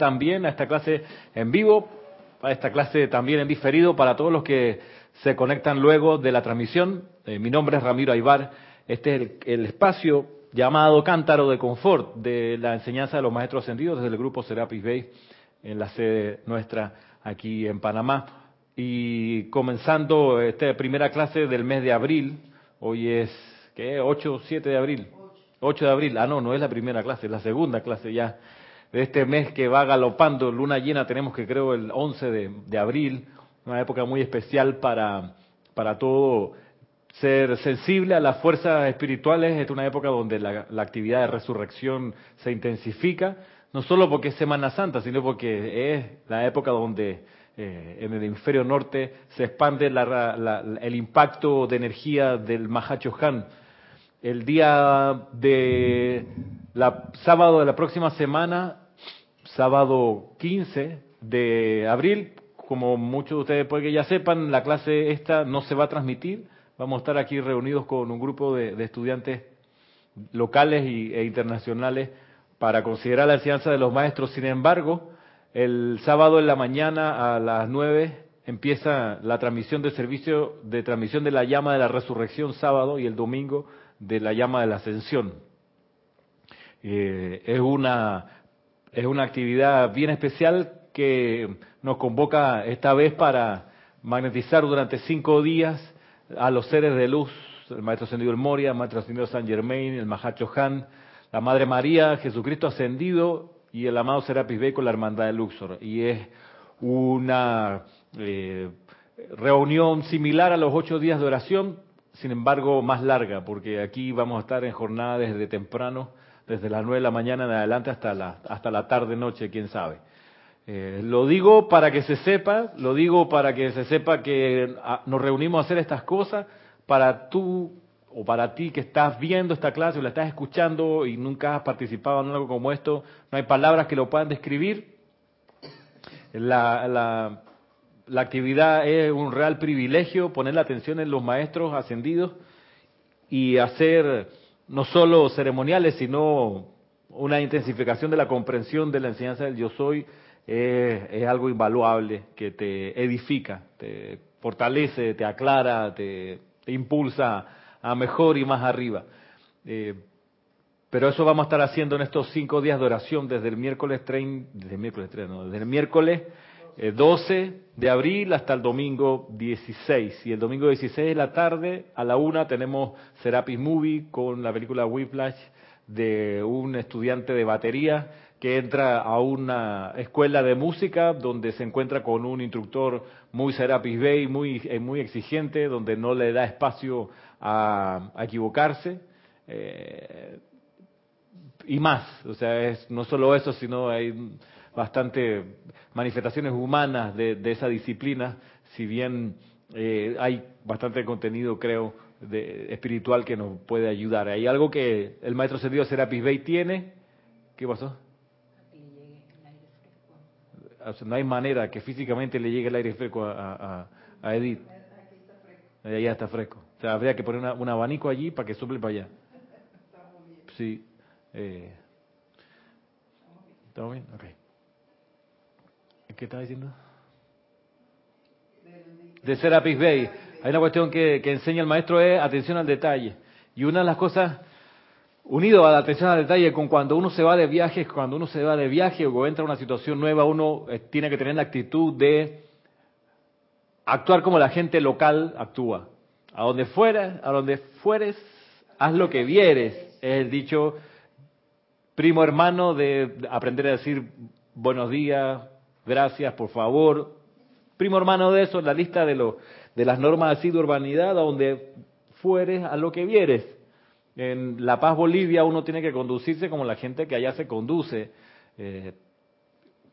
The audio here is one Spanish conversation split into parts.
también a esta clase en vivo, a esta clase también en diferido para todos los que se conectan luego de la transmisión. Eh, mi nombre es Ramiro Aybar. Este es el, el, espacio llamado Cántaro de Confort de la enseñanza de los maestros ascendidos desde el grupo Serapis Bay en la sede nuestra aquí en Panamá. Y comenzando esta primera clase del mes de abril, hoy es, ¿qué? 8 o 7 de abril. 8 de abril. Ah, no, no es la primera clase, es la segunda clase ya de este mes que va galopando, luna llena, tenemos que creo el 11 de, abril, una época muy especial para, para todo ser sensible a las fuerzas espirituales, es una época donde la, actividad de resurrección se intensifica, no solo porque es Semana Santa, sino porque es la época donde eh, en el hemisferio norte se expande la, la, el impacto de energía del Mahachohan. El día de la sábado de la próxima semana, sábado 15 de abril, como muchos de ustedes pueden que ya sepan, la clase esta no se va a transmitir. Vamos a estar aquí reunidos con un grupo de, estudiantes locales y, e internacionales para considerar la enseñanza de los maestros. Sin embargo, el sábado en la mañana a las 9 empieza la transmisión de servicio de transmisión de la llama de la resurrección sábado y el domingo de la llama de la ascensión. Eh, es una es una actividad bien especial que nos convoca esta vez para magnetizar durante cinco días a los seres de luz, el Maestro Ascendido el Moria, el Maestro Ascendido San Germain, el Mahacho Han, la Madre María, Jesucristo Ascendido y el amado Serapis Bey con la Hermandad de Luxor. Y es una eh, reunión similar a los ocho días de oración, sin embargo más larga, porque aquí vamos a estar en jornada desde temprano desde las nueve de la mañana en adelante hasta la, hasta la tarde, noche, quién sabe. Eh, lo digo para que se sepa, lo digo para que se sepa que ah, nos reunimos a hacer estas cosas para tú o para ti que estás viendo esta clase o la estás escuchando y nunca has participado en algo como esto, no hay palabras que lo puedan describir. La, la, la actividad es un real privilegio, poner la atención en los maestros ascendidos y hacer no solo ceremoniales, sino una intensificación de la comprensión de la enseñanza del yo soy, es, algo invaluable que te edifica, te fortalece, te aclara, te, impulsa a mejor y más arriba. Eh, pero eso vamos a estar haciendo en estos cinco días de oración desde el miércoles 30, desde el miércoles 3, no, desde el miércoles 12 de abril hasta el domingo 16. Y el domingo 16 de la tarde, a la una, tenemos Serapis Movie con la película Whiplash de un estudiante de batería que entra a una escuela de música donde se encuentra con un instructor muy Serapis Bay, muy, eh, muy exigente, donde no le da espacio a, a equivocarse. Eh, y más, o sea, es no solo eso, sino hay bastante manifestaciones humanas de, esa disciplina, si bien eh, hay bastante contenido, creo, de, espiritual que nos puede ayudar. Hay algo que el maestro Sergio Serapis Bey tiene. ¿Qué pasó? No hay manera que físicamente le llegue el aire fresco a, a, a Edith. Allá está fresco. Habría que poner una, un abanico allí para que suple para allá. Sí. Eh, ¿Estamos bien? Ok. ¿Qué estaba diciendo? De Serapis Bay. Hay una cuestión que, que enseña el maestro es atención al detalle. Y una de las cosas, unido a la atención al detalle, con cuando uno se va de viaje, cuando uno se va de viaje o entra a una situación nueva, uno eh, tiene que tener la actitud de actuar como la gente local actúa. A donde fueras, a donde fueres, haz lo que vieres. Es el dicho primo hermano de aprender a decir buenos días, gracias, por favor. Primo hermano de eso, la lista de, lo, de las normas así de urbanidad, donde fueres a lo que vieres. En La Paz, Bolivia, uno tiene que conducirse como la gente que allá se conduce. Eh,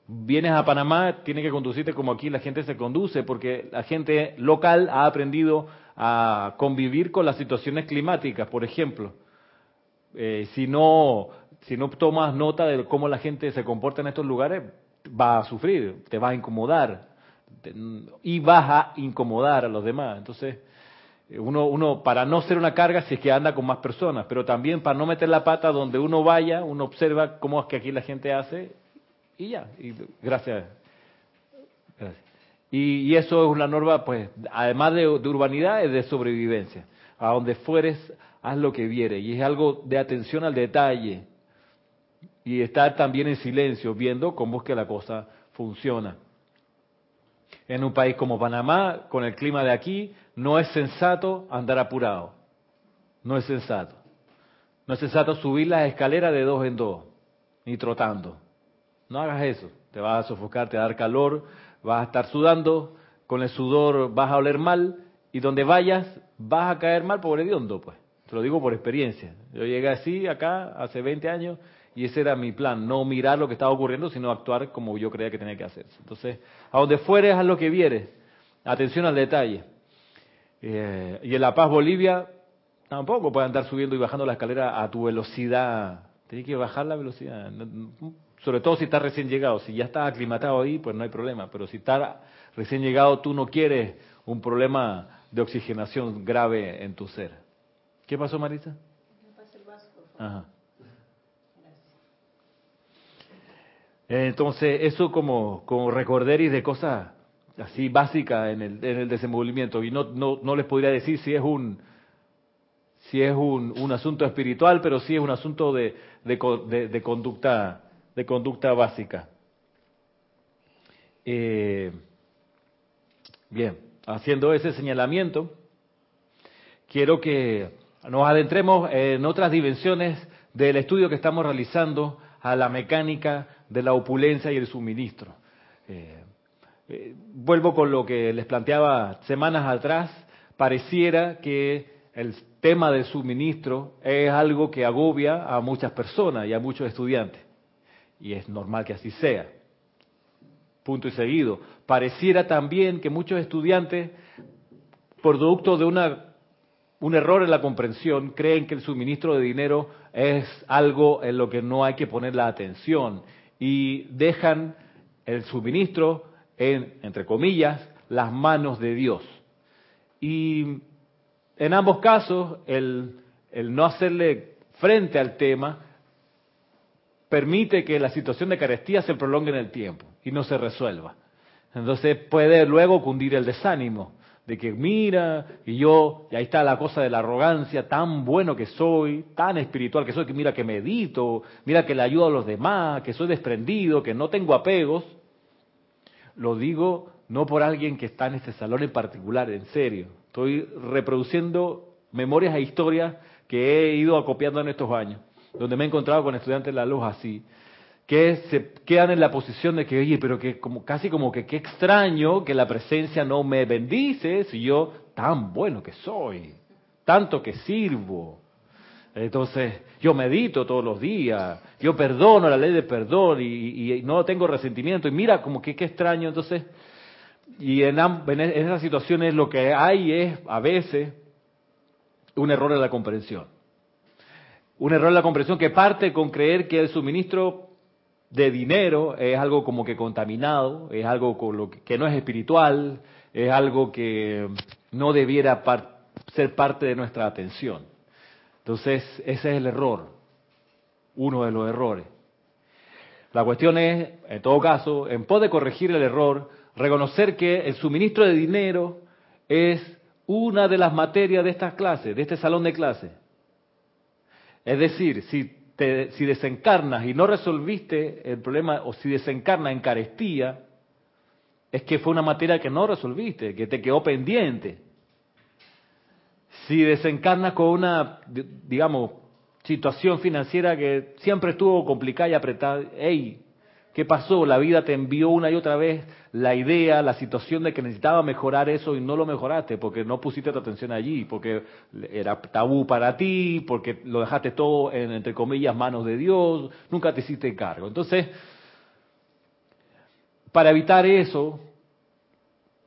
vienes a Panamá, tiene que conducirte como aquí la gente se conduce, porque la gente local ha aprendido a convivir con las situaciones climáticas, por ejemplo. Eh, si no si no tomas nota de cómo la gente se comporta en estos lugares, va a sufrir, te vas a incomodar y vas a incomodar a los demás. Entonces, uno, uno para no ser una carga si es que anda con más personas, pero también para no meter la pata donde uno vaya, uno observa cómo es que aquí la gente hace Y ya, y gracias. Y, eso es una norma, pues, además de, de, urbanidad, es de sobrevivencia. A donde fueres, haz lo que vieres. Y es algo de atención al detalle. Y estar también en silencio, viendo cómo es que la cosa funciona. En un país como Panamá, con el clima de aquí, no es sensato andar apurado. No es sensato. No es sensato subir las escaleras de dos en dos, ni trotando. No hagas eso. Te vas a sofocar, te va a dar calor, vas a estar sudando, con el sudor vas a oler mal y donde vayas vas a caer mal por hediondo, pues. Te lo digo por experiencia. Yo llegué así acá hace 20 años y ese era mi plan, no mirar lo que estaba ocurriendo, sino actuar como yo creía que tenía que hacer. Entonces, a donde fueres, haz lo que vieres. Atención al detalle. Eh, y en La Paz, Bolivia, tampoco puedes andar subiendo y bajando la escalera a tu velocidad. Tienes que bajar la velocidad. Sobre todo si estás recién llegado. Si ya estás aclimatado ahí, pues no hay problema. Pero si estás recién llegado, tú no quieres un problema de oxigenación grave en tu ser. ¿Qué pasó, Marisa? Me pasa el vaso, Ajá. Entonces, eso como, como recorderis de cosas así básicas en el, en el desenvolvimiento. Y no, no, no les podría decir si es un si es un, un asunto espiritual, pero sí es un asunto de, de, de, conducta de conducta básica. Eh, bien, haciendo ese señalamiento, quiero que nos adentremos en otras dimensiones del estudio que estamos realizando a la mecánica de la opulencia y el suministro. Eh, eh, vuelvo con lo que les planteaba semanas atrás, pareciera que el tema del suministro es algo que agobia a muchas personas y a muchos estudiantes. Y es normal que así sea. Punto y seguido. Pareciera también que muchos estudiantes, producto de una, un error en la comprensión, creen que el suministro de dinero es algo en lo que no hay que poner la atención y dejan el suministro en, entre comillas, las manos de Dios. Y en ambos casos, el, el no hacerle frente al tema permite que la situación de carestía se prolongue en el tiempo y no se resuelva. Entonces puede luego cundir el desánimo de que mira, y yo, y ahí está la cosa de la arrogancia, tan bueno que soy, tan espiritual que soy, que mira que medito, mira que le ayudo a los demás, que soy desprendido, que no tengo apegos. Lo digo no por alguien que está en este salón en particular, en serio. Estoy reproduciendo memorias e historias que he ido acopiando en estos años, donde me he encontrado con estudiantes de la luz así, que se quedan en la posición de que, oye, pero que como casi como que qué extraño que la presencia no me bendice si yo tan bueno que soy, tanto que sirvo. Entonces, yo medito todos los días, yo perdono la ley de perdón y, no tengo resentimiento. Y mira, como que qué extraño. Entonces, y en, en esas situaciones lo que hay es a veces un error en la comprensión. Un error en la comprensión que parte con creer que el suministro de dinero es algo como que contaminado, es algo con que, no es espiritual, es algo que no debiera ser parte de nuestra atención. Entonces, ese es el error, uno de los errores. La cuestión es, en todo caso, en pos de corregir el error, reconocer que el suministro de dinero es una de las materias de estas clases, de este salón de clases. Es decir, si si desencarnas y no resolviste el problema, o si desencarnas en carestía, es que fue una materia que no resolviste, que te quedó pendiente. Si desencarnas con una, digamos, situación financiera que siempre estuvo complicada y apretada, hey, ¿Qué pasó? La vida te envió una y otra vez la idea, la situación de que necesitaba mejorar eso y no lo mejoraste porque no pusiste tu atención allí, porque era tabú para ti, porque lo dejaste todo en, entre comillas, manos de Dios, nunca te hiciste cargo. Entonces, para evitar eso,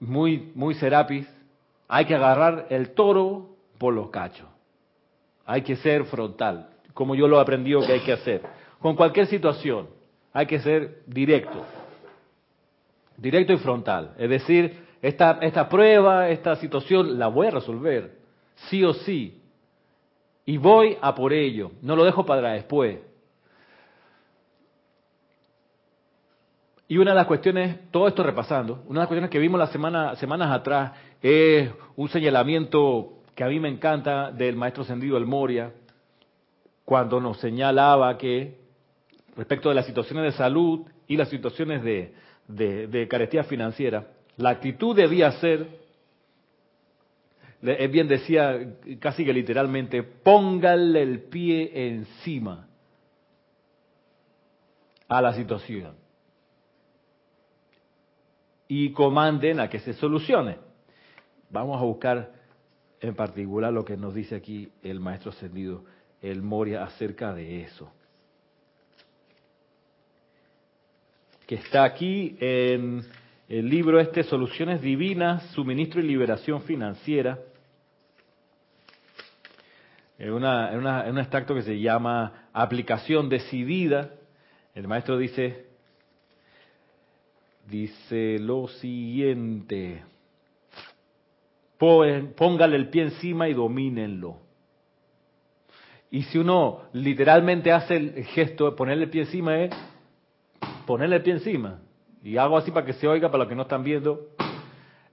muy, muy serapis, hay que agarrar el toro por los cachos. Hay que ser frontal, como yo lo he aprendido que hay que hacer, con cualquier situación hay que ser directo, directo y frontal. Es decir, esta, esta prueba, esta situación, la voy a resolver, sí o sí. Y voy a por ello, no lo dejo para después. Y una de las cuestiones, todo esto repasando, una de las cuestiones que vimos las semana, semanas atrás es un señalamiento que a mí me encanta del maestro Sendido El Moria, cuando nos señalaba que respecto de las situaciones de salud y las situaciones de, de, carestía financiera, la actitud debía ser, es bien decía casi que literalmente, póngale el pie encima a la situación y comanden a que se solucione. Vamos a buscar en particular lo que nos dice aquí el maestro ascendido el Moria acerca de eso. Que está aquí en el libro este Soluciones Divinas, Suministro y Liberación Financiera. En, una, en, un extracto que se llama Aplicación Decidida, el maestro dice, dice lo siguiente, póngale el pie encima y domínenlo. Y si uno literalmente hace el gesto de ponerle el pie encima, es ponerle el pie encima. Y hago así para que se oiga para los que no están viendo.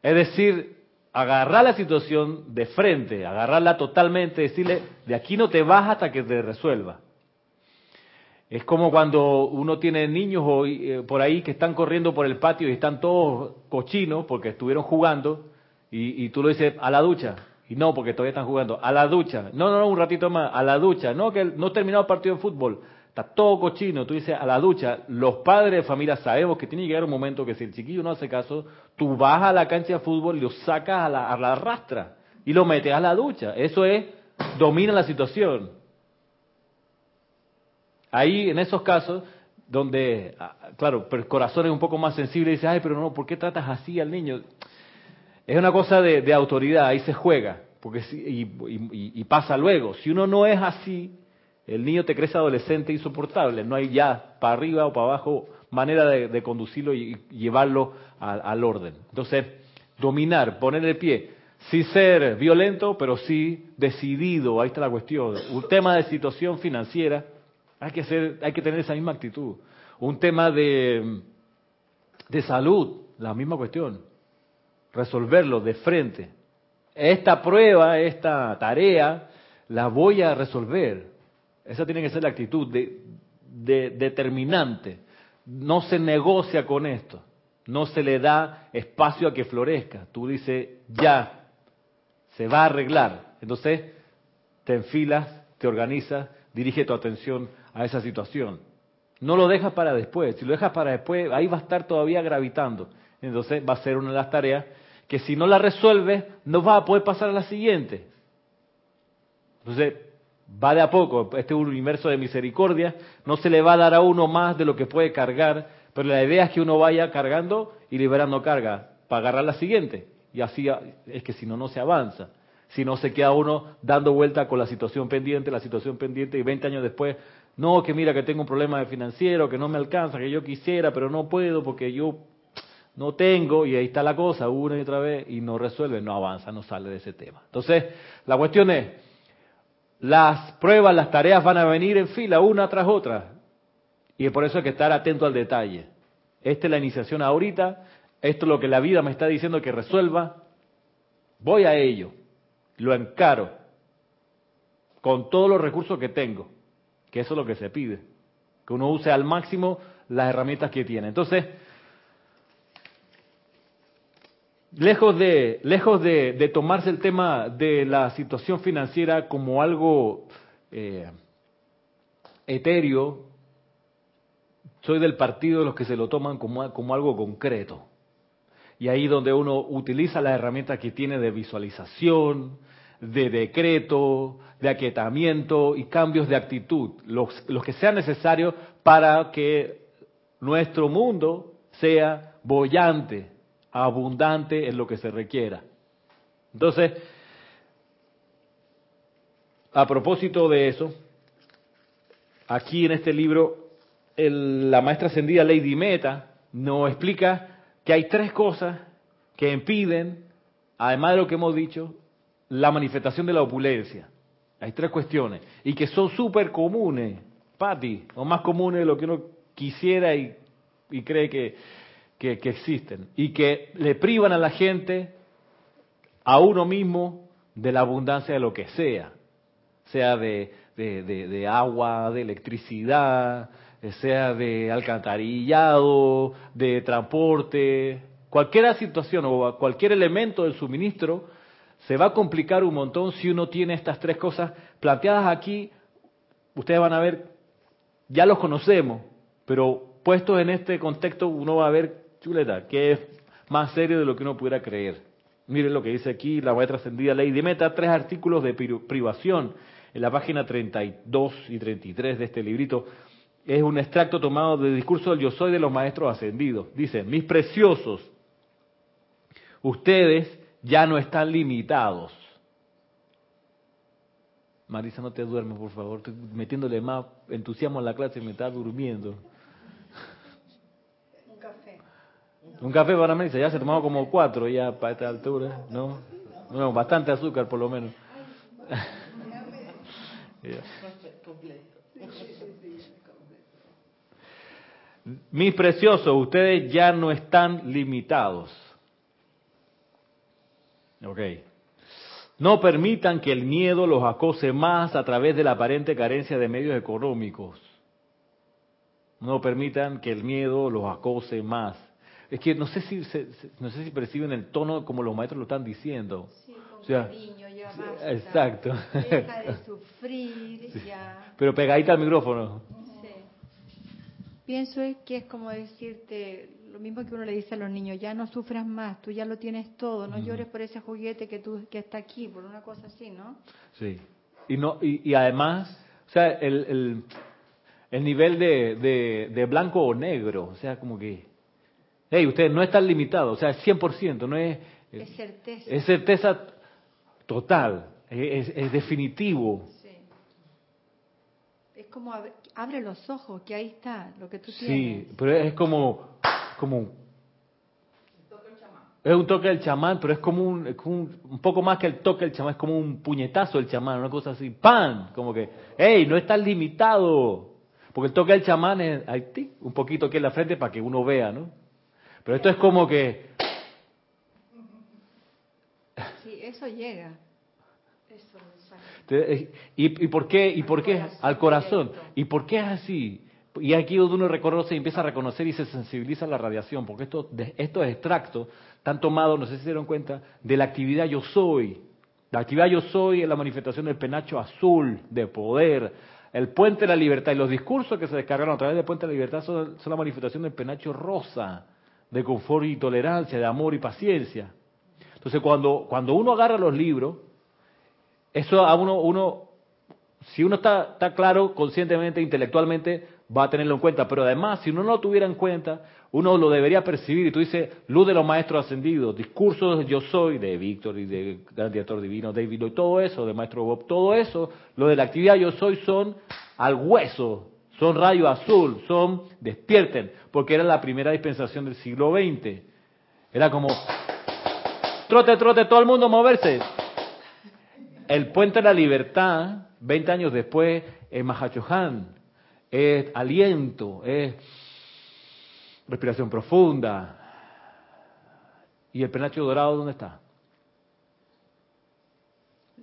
Es decir, agarrar la situación de frente, agarrarla totalmente, decirle, de aquí no te vas hasta que te resuelva. Es como cuando uno tiene niños eh, por ahí que están corriendo por el patio y están todos cochinos porque estuvieron jugando y, y tú lo dices a la ducha, y no, porque todavía están jugando. A la ducha. No, no, no, un ratito más. A la ducha. No, que no he terminado el partido de fútbol. Está todo cochino. Tú dices a la ducha. Los padres de familia sabemos que tiene que llegar un momento que si el chiquillo no hace caso, tú vas a la cancha de fútbol y lo sacas a la, a la rastra. Y lo metes a la ducha. Eso es, domina la situación. Ahí, en esos casos, donde, ah, claro, el corazón es un poco más sensible y dice, ay, pero no, ¿por qué tratas así al niño? Es una cosa de, autoridad, ahí se juega, porque y, pasa luego. Si uno no es así, el niño te crece adolescente insoportable, no hay ya para arriba o para abajo manera de, conducirlo y llevarlo al, orden. Entonces, dominar, poner el pie, sí ser violento, pero sí decidido, ahí está la cuestión. Un tema de situación financiera, hay que, hay que tener esa misma actitud. Un tema de, de salud, la misma cuestión resolverlo de frente. Esta prueba, esta tarea, la voy a resolver. Esa tiene que ser la actitud de, determinante. No se negocia con esto. No se le da espacio a que florezca. Tú dices, ya, se va a arreglar. Entonces, te enfilas, te organizas, dirige tu atención a esa situación. No lo dejas para después. Si lo dejas para después, ahí va a estar todavía gravitando. Entonces va a ser una de las tareas que si no la resuelve, no va a poder pasar a la siguiente. Entonces, va de a poco, este universo de misericordia, no se le va a dar a uno más de lo que puede cargar, pero la idea es que uno vaya cargando y liberando carga para agarrar la siguiente. Y así es que si no, no se avanza. Si no, se queda uno dando vuelta con la situación pendiente, la situación pendiente, y 20 años después, no, que mira que tengo un problema financiero, que no me alcanza, que yo quisiera, pero no puedo porque yo no tengo, y ahí está la cosa, una y otra vez, y no resuelve, no avanza, no sale de ese tema. Entonces, la cuestión es, las pruebas, las tareas van a venir en fila, una tras otra, y por eso hay que estar atento al detalle. Esta es la iniciación ahorita, esto es lo que la vida me está diciendo que resuelva, voy a ello, lo encaro, con todos los recursos que tengo, que eso es lo que se pide, que uno use al máximo las herramientas que tiene. Entonces, lejos de, lejos de, tomarse el tema de la situación financiera como algo eh, etéreo, soy del partido de los que se lo toman como, como algo concreto. Y ahí donde uno utiliza las herramientas que tiene de visualización, de decreto, de aquietamiento y cambios de actitud, los, los que sean necesarios para que nuestro mundo sea bollante, abundante en lo que se requiera. Entonces, a propósito de eso, aquí en este libro, la maestra ascendida Lady Meta nos explica que hay tres cosas que impiden, además de lo que hemos dicho, la manifestación de la opulencia. Hay tres cuestiones y que son súper comunes, Patti, o más comunes de lo que uno quisiera y y cree que, que, existen y que le privan a la gente, a uno mismo, de la abundancia de lo que sea, sea de, de, de, de agua, de electricidad, sea de alcantarillado, de transporte, cualquier situación o cualquier elemento del suministro, se va a complicar un montón si uno tiene estas tres cosas planteadas aquí. Ustedes van a ver, ya los conocemos, pero puestos en este contexto uno va a ver, chuleta, que es más serio de lo que uno pudiera creer. Miren lo que dice aquí la maestra ascendida Lady Meta, tres artículos de privación en la página 32 y 33 de este librito. Es un extracto tomado del discurso del yo soy de los maestros ascendidos. Dice, mis preciosos, ustedes ya no están limitados. Marisa, no te duermes, por favor. Estoy metiéndole más entusiasmo a la clase y me está durmiendo. Un café. Un café para Marisa, ya se tomado como cuatro ya para esta altura, ¿no? No, bastante azúcar por lo menos. Mis preciosos, ustedes ya no están limitados. Ok. No permitan que el miedo los acose más a través de la aparente carencia de medios económicos. No permitan que el miedo los acose más. Es que no sé si no sé si perciben el tono como los maestros lo están diciendo. Sí, con o sea, cariño, ya basta. Exacto. Deja de sufrir, ya. Pero pegadita al micrófono. Sí. Pienso que es como decirte, lo mismo que uno le dice a los niños, ya no sufras más, tú ya lo tienes todo, no llores por ese juguete que tú que está aquí, por una cosa así, ¿no? Sí. Y no y, además, o sea, el, el, el nivel de, de, de, blanco o negro, o sea, como que, hey, usted no está limitado, o sea, es 100%, no es... Es certeza. Es certeza total, es, es definitivo. Sí. Es como abre, abre, los ojos, que ahí está lo que tú tienes. Sí, pero es como como es un toque del chamán, pero es como un, es como un, un, poco más que el toque del chamán, es como un puñetazo del chamán, una cosa así, ¡pam! Como que, ¡hey! No estás limitado. Porque el toque del chamán es ahí, un poquito aquí en la frente para que uno vea, ¿no? Pero esto es como que... Sí, eso llega. Eso, ¿Y, ¿Y por qué? ¿Y por qué? Al corazón. ¿Y por qué es así? Y aquí uno reconoce y empieza a reconocer y se sensibiliza a la radiación, porque estos, estos extractos están tomados, no sé si se dieron cuenta, de la actividad yo soy. La actividad yo soy es la manifestación del penacho azul de poder, el puente de la libertad y los discursos que se descargaron a través del puente de la libertad son, son la manifestación del penacho rosa, de confort y tolerancia, de amor y paciencia. Entonces cuando, cuando uno agarra los libros, eso a uno, uno si uno está, está claro conscientemente, intelectualmente, va a tenerlo en cuenta. Pero además, si uno no lo tuviera en cuenta, uno lo debería percibir. Y tú dices, luz de los maestros ascendidos, discursos yo soy de Víctor y de Gran Director Divino, David y todo eso, de Maestro Bob, todo eso, lo de la actividad yo soy son al hueso, son rayo azul, son despierten, porque era la primera dispensación del siglo XX. Era como, trote, trote, todo el mundo moverse. El puente de la libertad, 20 años después, en Mahachohan, es aliento, es respiración profunda. ¿Y el penacho dorado dónde está?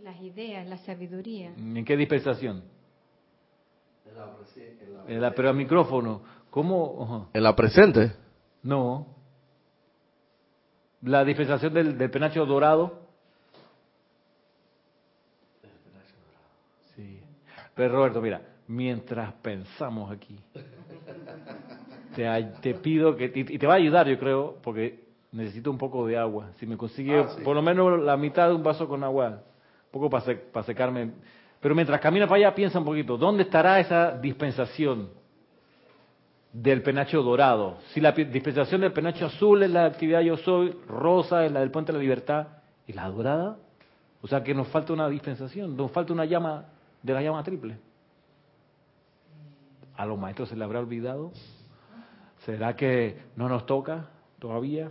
Las ideas, la sabiduría. ¿En qué dispensación? En la, pero al micrófono. ¿Cómo? ¿En la presente? No. ¿La dispensación del, del penacho dorado? Sí. Pero Roberto, mira, mientras pensamos aquí. Te, te pido que, y te va a ayudar yo creo, porque necesito un poco de agua. Si me consigue Ah, sí. por lo menos la mitad de un vaso con agua, un poco para, sec- para secarme. Pero mientras camina para allá, piensa un poquito, ¿dónde estará esa dispensación del penacho dorado? Si la dispensación del penacho azul es la actividad yo soy, rosa es la del puente de la libertad, ¿y la dorada? O sea que nos falta una dispensación, nos falta una llama de la llama triple. ¿A los maestros se les habrá olvidado? ¿Será que no nos toca todavía?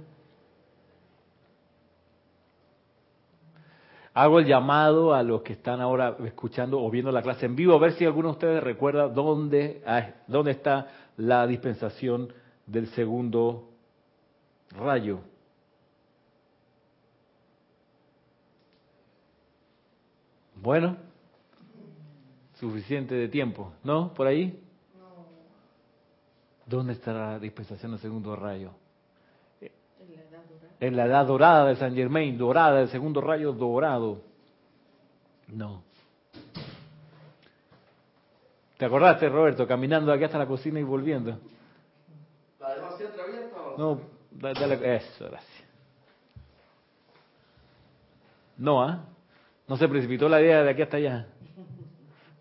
Hago el llamado a los que están ahora escuchando o viendo la clase en vivo, a ver si alguno de ustedes recuerda dónde, ah, dónde está la dispensación del segundo rayo. Bueno, suficiente de tiempo, ¿no? ¿Por ahí? ¿Dónde está la dispensación del segundo rayo? En la edad dorada de San Germain, dorada, el segundo rayo dorado. No. ¿Te acordaste, Roberto, caminando aquí hasta la cocina y volviendo? ¿La o No, dale, eso, gracias. No, ¿ah? No se precipitó la idea de aquí hasta allá.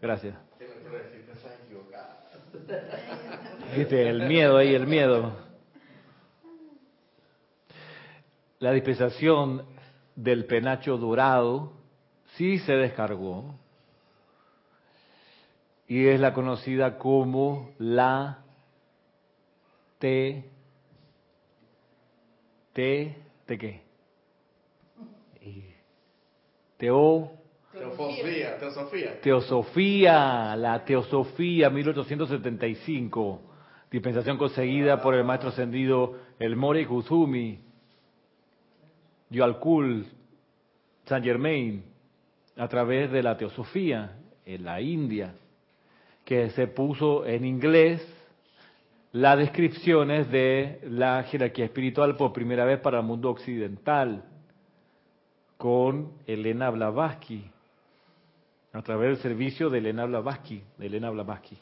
Gracias. Tengo que decir que estás equivocada. Viste, el miedo ahí, el miedo. La dispensación del penacho dorado sí se descargó y es la conocida como la T T ¿de qué? Teo Teosofía, teosofía. Teosofía, la Teosofía 1875, dispensación conseguida por el maestro ascendido el Mori Kuzumi, Yoalkul, Saint Germain, a través de la Teosofía en la India, que se puso en inglés las descripciones de la jerarquía espiritual por primera vez para el mundo occidental, con Elena Blavatsky, a través del servicio de Elena Blavatsky, de Elena Blavatsky.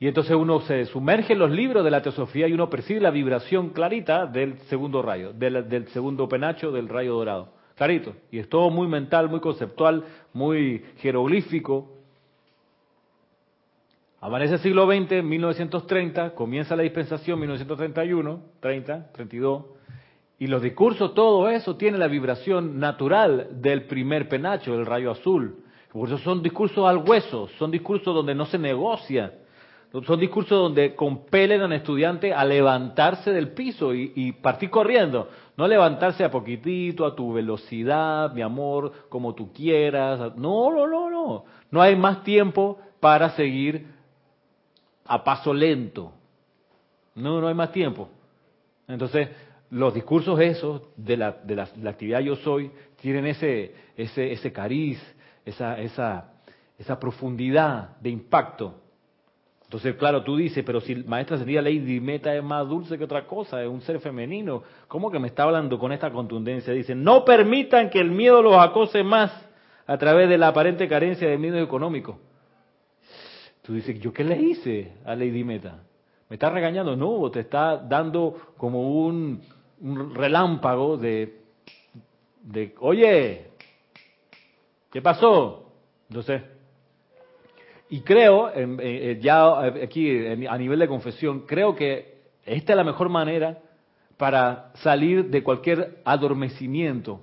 Y entonces uno se sumerge en los libros de la teosofía y uno percibe la vibración clarita del segundo rayo, del, segundo penacho del rayo dorado. Clarito. Y es todo muy mental, muy conceptual, muy jeroglífico. Amanece el siglo XX, 1930, comienza la dispensación 1931, 30, 32, y los discursos, todo eso tiene la vibración natural del primer penacho, del rayo azul. Por eso son discursos al hueso, son discursos donde no se negocia, son discursos donde compelen al estudiante a levantarse del piso y, partir corriendo, no levantarse a poquitito, a tu velocidad, mi amor, como tú quieras. No, no, no, no. No hay más tiempo para seguir a paso lento. No, no hay más tiempo. Entonces, los discursos esos de la, de la actividad yo soy tienen ese, ese, ese cariz, esa, esa, esa profundidad de impacto. Entonces, claro, tú dices, pero si maestra sería Lady Meta es más dulce que otra cosa, es un ser femenino, ¿cómo que me está hablando con esta contundencia? Dice, no permitan que el miedo los acose más a través de la aparente carencia de medios económicos. Tú dices, ¿yo qué le hice a Lady Meta? ¿Me está regañando? No, te está dando como un, un relámpago de, de, oye, ¿qué pasó? Entonces, y creo, eh, ya aquí a nivel de confesión, creo que esta es la mejor manera para salir de cualquier adormecimiento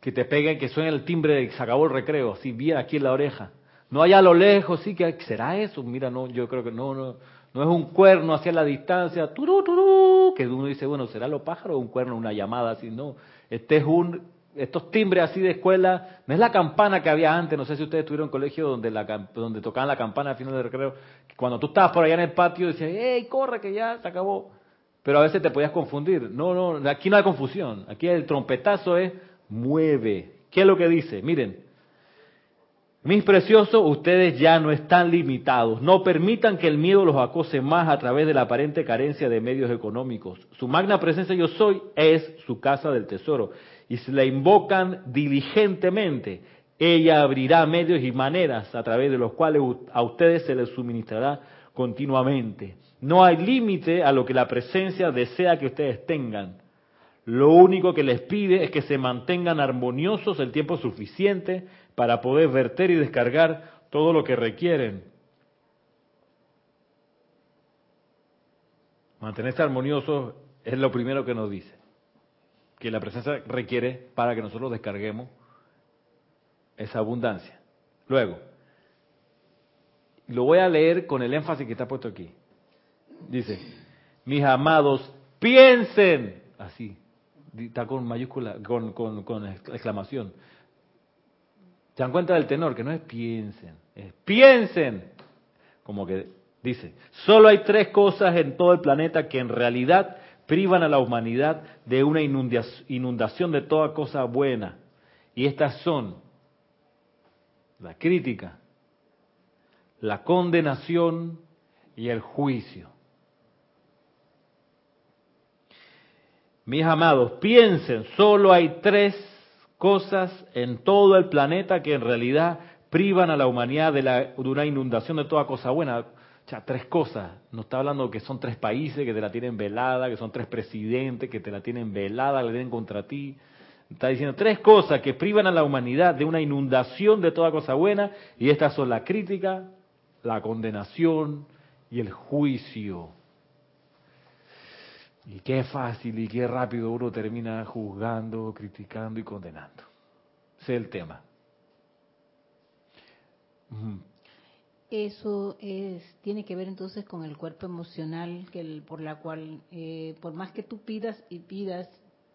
que te pegue, que suene el timbre de que se acabó el recreo, así bien aquí en la oreja. No allá a lo lejos, sí, que será eso. Mira, no, yo creo que no, no, no es un cuerno hacia la distancia, turú, turú, que uno dice, bueno, será lo pájaro o un cuerno, una llamada así, no. Este es un estos timbres así de escuela, no es la campana que había antes, no sé si ustedes estuvieron en colegio donde, la, donde tocaban la campana al final del recreo, cuando tú estabas por allá en el patio decías, ¡hey, corre que ya se acabó! Pero a veces te podías confundir. No, no, aquí no hay confusión. Aquí el trompetazo es mueve. ¿Qué es lo que dice? Miren, mis preciosos, ustedes ya no están limitados. No permitan que el miedo los acose más a través de la aparente carencia de medios económicos. Su magna presencia yo soy es su casa del tesoro y si la invocan diligentemente, ella abrirá medios y maneras a través de los cuales a ustedes se les suministrará continuamente. No hay límite a lo que la presencia desea que ustedes tengan. Lo único que les pide es que se mantengan armoniosos el tiempo suficiente para poder verter y descargar todo lo que requieren. Mantenerse armoniosos es lo primero que nos dice que la presencia requiere para que nosotros descarguemos esa abundancia. Luego, lo voy a leer con el énfasis que está puesto aquí. Dice, mis amados, piensen, así, está con mayúscula, con, con, con exclamación. ¿Se dan cuenta del tenor? Que no es piensen, es piensen. Como que Dice, solo hay tres cosas en todo el planeta que en realidad privan a la humanidad de una inundación de toda cosa buena. Y estas son la crítica, la condenación y el juicio. Mis amados, piensen, solo hay tres cosas en todo el planeta que en realidad privan a la humanidad de, la, de una inundación de toda cosa buena. O sea, tres cosas. No está hablando que son tres países que te la tienen velada, que son tres presidentes que te la tienen velada, le den contra ti. Está diciendo tres cosas que privan a la humanidad de una inundación de toda cosa buena, y estas son la crítica, la condenación y el juicio. Y qué fácil y qué rápido uno termina juzgando, criticando y condenando. Ese es el tema. Eso es, tiene que ver entonces con el cuerpo emocional, que por la cual, eh, por más que tú pidas y pidas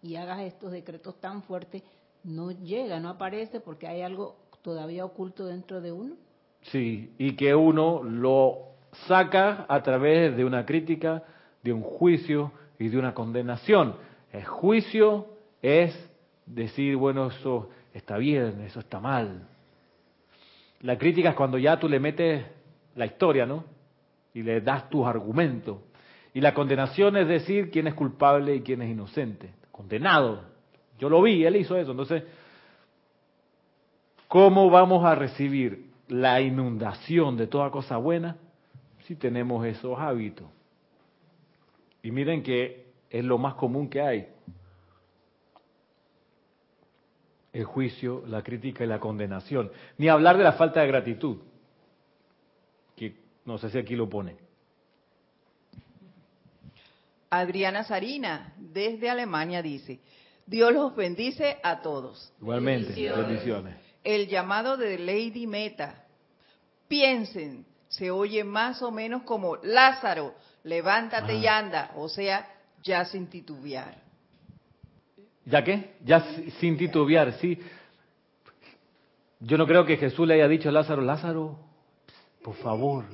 y hagas estos decretos tan fuertes, no llega, no aparece porque hay algo todavía oculto dentro de uno. Sí, y que uno lo saca a través de una crítica, de un juicio y de una condenación. El juicio es decir, bueno, eso está bien, eso está mal, la crítica es cuando ya tú le metes la historia, ¿no? Y le das tus argumentos. Y la condenación es decir quién es culpable y quién es inocente. Condenado. Yo lo vi, él hizo eso. Entonces, ¿cómo vamos a recibir la inundación de toda cosa buena si tenemos esos hábitos? Y miren que es lo más común que hay. El juicio, la crítica y la condenación. Ni hablar de la falta de gratitud, que no sé si aquí lo pone. Adriana Sarina, desde Alemania, dice, Dios los bendice a todos. Igualmente, bendiciones. El llamado de Lady Meta. Piensen, se oye más o menos como Lázaro, levántate y anda, o sea, ya sin titubear. ¿Ya qué? Ya sin titubear, sí. Yo no creo que Jesús le haya dicho a Lázaro, Lázaro, por favor,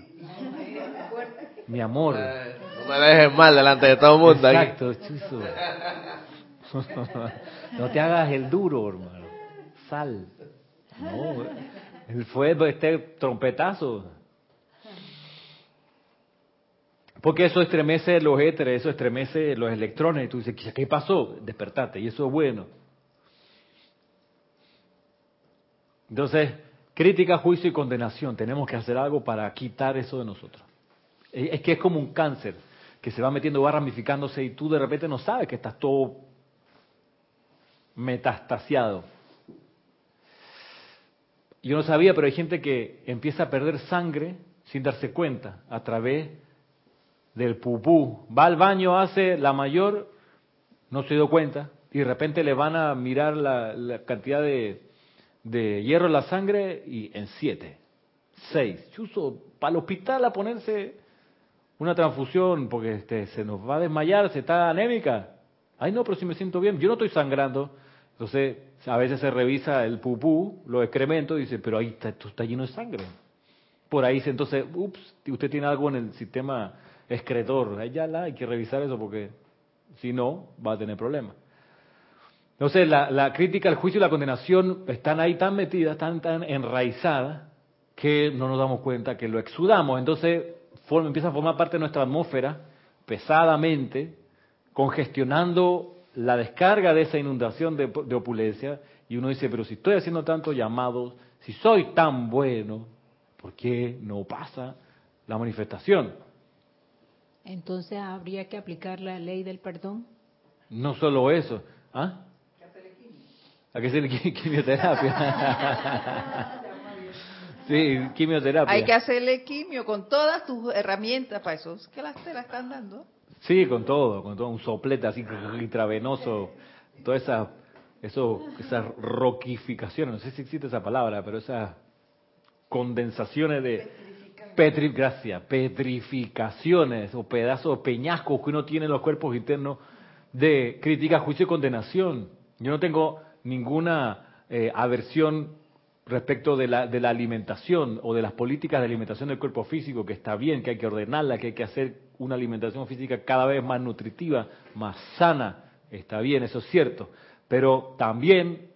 mi amor. no me dejes mal delante de todo el mundo. Exacto, chuzo. no te hagas el duro, hermano. Sal. No, él fue este trompetazo. Porque eso estremece los éteres, eso estremece los electrones. Y tú dices, ¿qué pasó? Despertate. Y eso es bueno. Entonces, crítica, juicio y condenación. Tenemos que hacer algo para quitar eso de nosotros. Es que es como un cáncer que se va metiendo, va ramificándose y tú de repente no sabes que estás todo metastasiado. Yo no sabía, pero hay gente que empieza a perder sangre sin darse cuenta a través del pupú. Va al baño, hace la mayor, no se dio cuenta, y de repente le van a mirar la, cantidad de, hierro en la sangre y en siete, seis. Chuso, para el hospital a ponerse una transfusión porque este, se nos va a desmayar, se está anémica. Ay, no, pero si me siento bien, yo no estoy sangrando. Entonces, a veces se revisa el pupú, los excrementos, y dice, pero ahí está, esto está lleno de sangre. Por ahí entonces, ups, usted tiene algo en el sistema excretor. La, hay que revisar eso porque si no, va a tener problemas. Entonces, la, la, crítica, el juicio y la condenación están ahí tan metidas, tan, tan enraizadas, que no nos damos cuenta que lo exudamos. Entonces, empieza a formar parte de nuestra atmósfera pesadamente, congestionando la descarga de esa inundación de, de opulencia. Y uno dice, pero si estoy haciendo tantos llamados, si soy tan bueno, ¿por qué no pasa la manifestación? Entonces habría que aplicar la ley del perdón. No solo eso, ¿ah? ¿A qué hacerle quimioterapia? sí, quimioterapia. Hay que hacerle quimio con todas tus herramientas para eso. ¿Qué las te la están dando? Sí, con todo, con todo un soplete así intravenoso, toda esa, eso, esas roquificaciones, no sé si existe esa palabra, pero esas condensaciones de Petri, gracias, petrificaciones o pedazos, peñascos que uno tiene en los cuerpos internos de crítica, juicio y condenación. Yo no tengo ninguna eh, aversión respecto de la, de la alimentación o de las políticas de alimentación del cuerpo físico, que está bien, que hay que ordenarla, que hay que hacer una alimentación física cada vez más nutritiva, más sana, está bien, eso es cierto, pero también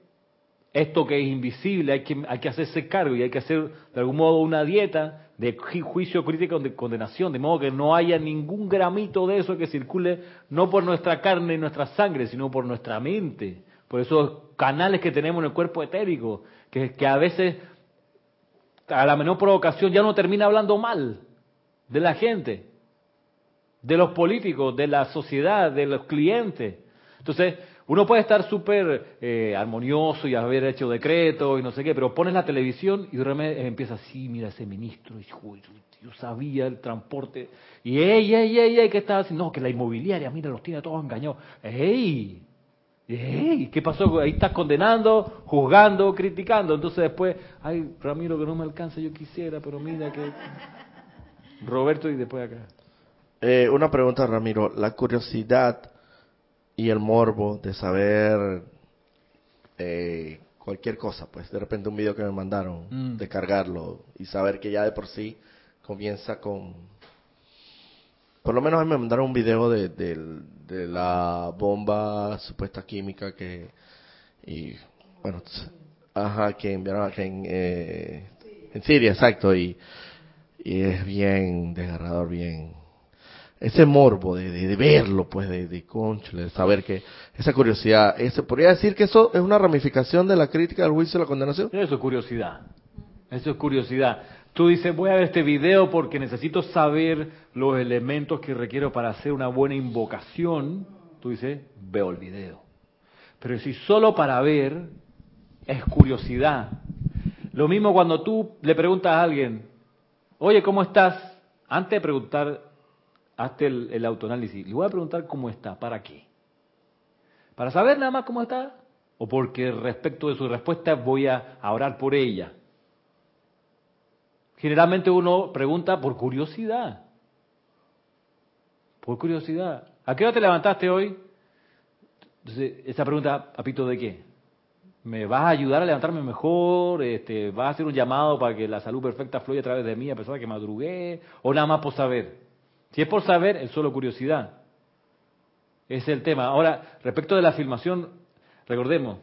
esto que es invisible hay que, hay que hacerse cargo y hay que hacer de algún modo una dieta de juicio crítico de condenación, de modo que no haya ningún gramito de eso que circule no por nuestra carne y nuestra sangre, sino por nuestra mente, por esos canales que tenemos en el cuerpo etérico, que, que a veces a la menor provocación ya no termina hablando mal de la gente, de los políticos, de la sociedad, de los clientes. Entonces, uno puede estar súper eh, armonioso y haber hecho decretos y no sé qué, pero pones la televisión y de repente empieza así, mira ese ministro, y, yo sabía el transporte, y ey, ey, ey, ey, ¿qué estaba haciendo? No, que la inmobiliaria, mira, los tiene todos engañados. ¡Ey! ¡Ey! ¿Qué pasó? Ahí estás condenando, juzgando, criticando. Entonces después, ay, Ramiro, que no me alcanza, yo quisiera, pero mira que... Roberto y después acá. Eh, una pregunta, Ramiro. La curiosidad y el morbo de saber eh, cualquier cosa, pues de repente un video que me mandaron, mm. de cargarlo y saber que ya de por sí comienza con... Por lo menos a mí me mandaron un video de, de, la bomba supuesta química que... Y bueno, ajá, que enviaron en, eh, en Siria, exacto, y, y es bien desgarrador, bien ese morbo de, verlo, pues, de, de de saber que esa curiosidad, ese, podría decir que eso es una ramificación de la crítica del juicio y la condenación. Eso es curiosidad, eso es curiosidad. Tú dices, voy a ver este video porque necesito saber los elementos que requiero para hacer una buena invocación. Tú dices, veo el video. Pero si solo para ver, es curiosidad. Lo mismo cuando tú le preguntas a alguien, oye, ¿cómo estás? Antes de preguntar hazte el, autoanálisis. Le voy a preguntar cómo está. ¿Para qué? ¿Para saber nada más cómo está? ¿O porque respecto de su respuesta voy a orar por ella? Generalmente uno pregunta por curiosidad. Por curiosidad. ¿A qué hora te levantaste hoy? Entonces, esa pregunta, apito de qué? ¿Me vas a ayudar a levantarme mejor? Este, ¿Vas a hacer un llamado para que la salud perfecta fluya a través de mí a pesar de que madrugué? ¿O nada más por saber? Si es por saber, es solo curiosidad. Es el tema. Ahora, respecto de la filmación, recordemos,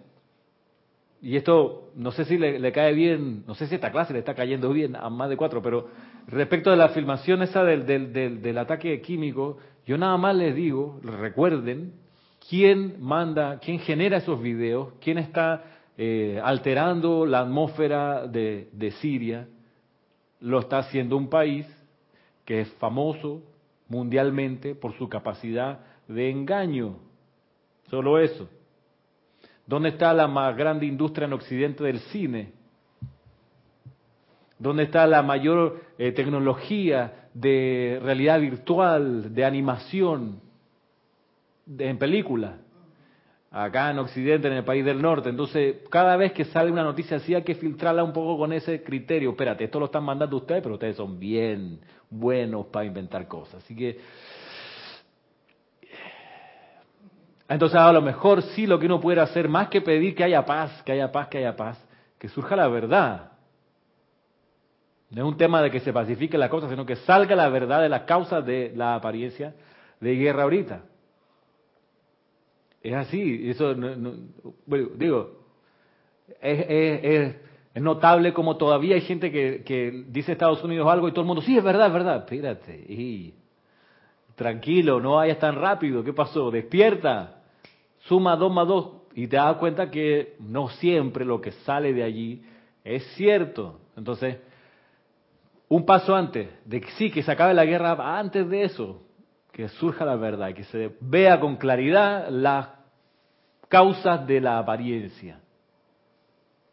y esto no sé si le, cae bien, no sé si esta clase le está cayendo bien a más de cuatro, pero respecto de la filmación esa del, del, del, ataque químico, yo nada más les digo, recuerden, quién manda, quién genera esos videos, quién está eh, alterando la atmósfera de, de Siria, lo está haciendo un país que es famoso, mundialmente por su capacidad de engaño. Solo eso. ¿Dónde está la más grande industria en Occidente del cine? ¿Dónde está la mayor eh, tecnología de realidad virtual, de animación, en película? Acá en Occidente, en el país del norte. Entonces, cada vez que sale una noticia así hay que filtrarla un poco con ese criterio. Espérate, esto lo están mandando ustedes, pero ustedes son bien buenos para inventar cosas. Así que, entonces a lo mejor sí lo que uno puede hacer, más que pedir que haya paz, que haya paz, que haya paz, que surja la verdad. No es un tema de que se pacifique la cosa, sino que salga la verdad de la causa de la apariencia de guerra ahorita. Es así, eso, bueno, digo, es notable como todavía hay gente que, dice Estados Unidos algo y todo el mundo, sí, es verdad, es verdad. Espérate, y, tranquilo, no vayas tan rápido. ¿Qué pasó? Despierta, suma dos más dos y te das cuenta que no siempre lo que sale de allí es cierto. Entonces, un paso antes de que sí, que se acabe la guerra, antes de eso, que surja la verdad, que se vea con claridad las causas de la apariencia.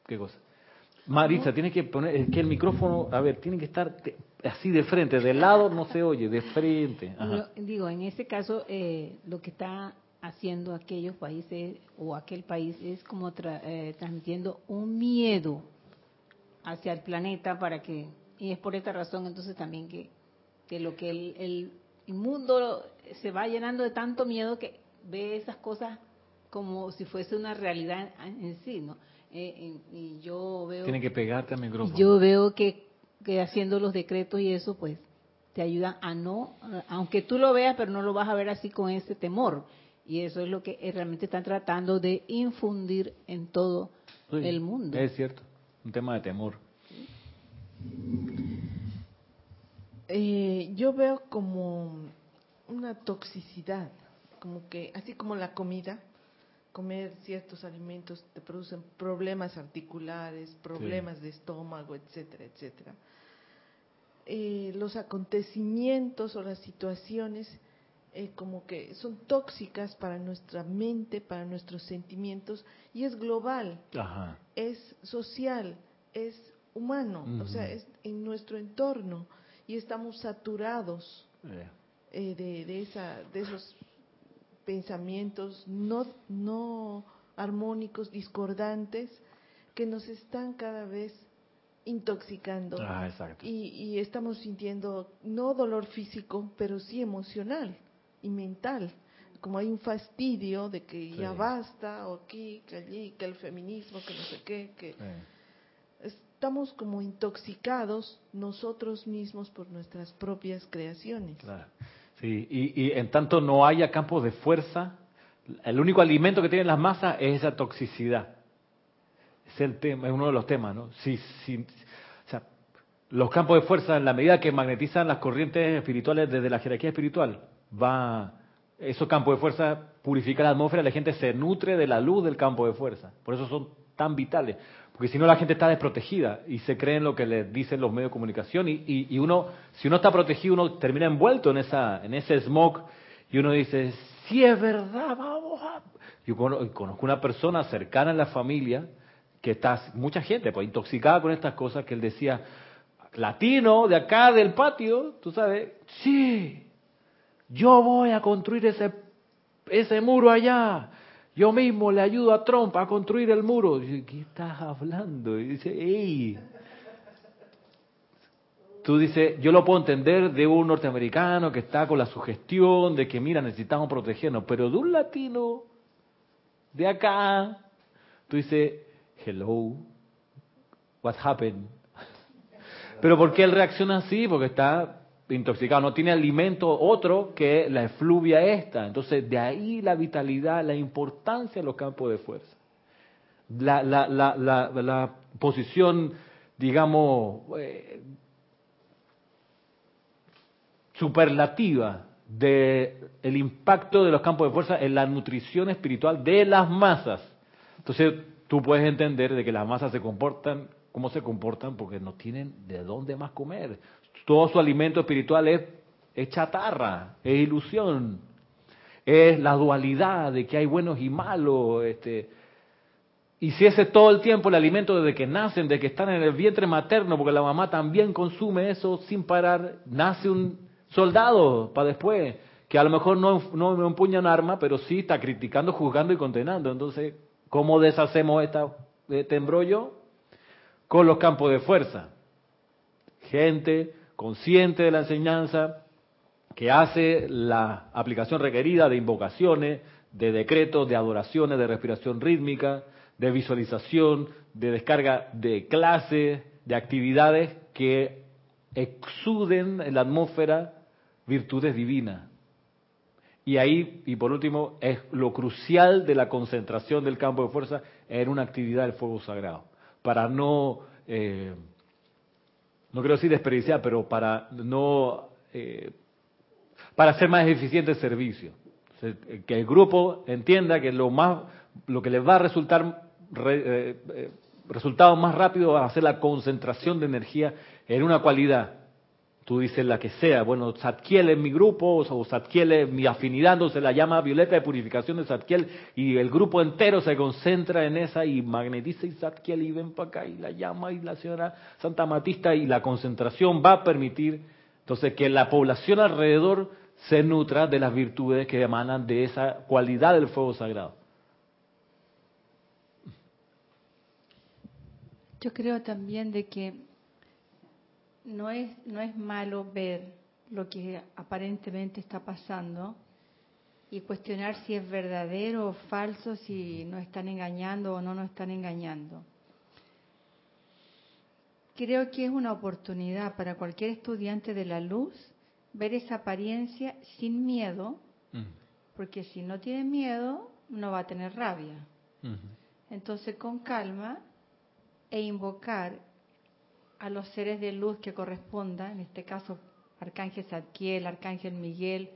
¿Qué cosa? Marisa, tiene que poner, es que el micrófono, a ver, tiene que estar así de frente, de lado no se oye, de frente. digo, en este caso, eh, lo que está haciendo aquellos países o aquel país es como eh, transmitiendo un miedo hacia el planeta para que, y es por esta razón entonces también que, que lo que el, el mundo se va llenando de tanto miedo que ve esas cosas como si fuese una realidad en sí, ¿no? Eh, y yo veo... Tiene que pegarte al micrófono. Yo veo que, que haciendo los decretos y eso, pues te ayudan a no, aunque tú lo veas, pero no lo vas a ver así con ese temor. Y eso es lo que realmente están tratando de infundir en todo el mundo. Es cierto, un tema de temor. Eh, yo veo como una toxicidad, como que así como la comida, comer ciertos alimentos te producen problemas articulares, problemas de estómago, etcétera, etcétera. Eh, los acontecimientos o las situaciones eh, como que son tóxicas para nuestra mente, para nuestros sentimientos, y es global, es social, es humano, o sea, es en nuestro entorno, y estamos saturados eh, de, de, esa, de esos pensamientos no, no armónicos, discordantes, que nos están cada vez intoxicando. Ah, y, y, estamos sintiendo no dolor físico, pero sí emocional y mental. Como hay un fastidio de que ya basta, o aquí, que allí, que el feminismo, que no sé qué, que estamos como intoxicados nosotros mismos por nuestras propias creaciones. Sí, y, y en tanto no haya campos de fuerza, el único alimento que tienen las masas es esa toxicidad. Es el tema, es uno de los temas, ¿no? Si, si, o sea, los campos de fuerza, en la medida que magnetizan las corrientes espirituales desde la jerarquía espiritual, va esos campos de fuerza purifican la atmósfera, la gente se nutre de la luz del campo de fuerza. Por eso son tan vitales. Porque si no la gente está desprotegida y se cree en lo que les dicen los medios de comunicación y, uno, si uno está protegido, uno termina envuelto en esa, en ese smog y uno dice, sí es verdad, vamos a... Yo conozco una persona cercana en la familia que está, mucha gente, pues intoxicada con estas cosas, que él decía, latino de acá del patio, tú sabes, sí, yo voy a construir ese, ese muro allá. Yo mismo le ayudo a Trump a construir el muro. Dice, ¿qué estás hablando? Y dice, ¡ey! Tú dices, yo lo puedo entender de un norteamericano que está con la sugestión de que, mira, necesitamos protegernos, pero de un latino de acá, tú dices, hello, what happened? Pero ¿por qué él reacciona así? Porque está intoxicado, no tiene alimento otro que la efluvia esta. Entonces, de ahí la vitalidad, la importancia de los campos de fuerza. La, la, la, la posición, digamos, eh, superlativa del el impacto de los campos de fuerza en la nutrición espiritual de las masas. Entonces, tú puedes entender de que las masas se comportan como se comportan porque no tienen de dónde más comer todo su alimento espiritual es, chatarra, es ilusión, es la dualidad de que hay buenos y malos. Este, y si ese es todo el tiempo el alimento desde que nacen, de que están en el vientre materno, porque la mamá también consume eso sin parar, nace un soldado para después, que a lo mejor no, no, empuña un arma, pero sí está criticando, juzgando y condenando. Entonces, ¿cómo deshacemos esta, este embrollo? Con los campos de fuerza. Gente consciente de la enseñanza, que hace la aplicación requerida de invocaciones, de decretos, de adoraciones, de respiración rítmica, de visualización, de descarga de clases, de actividades que exuden en la atmósfera virtudes divinas. Y ahí, y por último, es lo crucial de la concentración del campo de fuerza en una actividad del fuego sagrado, para no eh, no quiero decir desperdiciar, pero para no, eh, para hacer más eficiente el servicio. Que el grupo entienda que lo más, lo que les va a resultar eh, eh, resultado más rápido va a ser la concentración de energía en una cualidad tú dices la que sea, bueno, Zadkiel es mi grupo, o Zadkiel es mi afinidad, no se la llama violeta de purificación de Zadkiel, y el grupo entero se concentra en esa y magnetiza y Zadkiel y ven para acá y la llama y la señora Santa Matista y la concentración va a permitir entonces que la población alrededor se nutra de las virtudes que emanan de esa cualidad del fuego sagrado. Yo creo también de que no es, no es malo ver lo que aparentemente está pasando, y cuestionar si es verdadero o falso, si nos están engañando o no nos están engañando. Creo que es una oportunidad para cualquier estudiante de la luz ver esa apariencia sin miedo, porque si no tiene miedo, no va a tener rabia. Entonces, con calma e invocar a los seres de luz que correspondan, en este caso, Arcángel Zadkiel, Arcángel Miguel,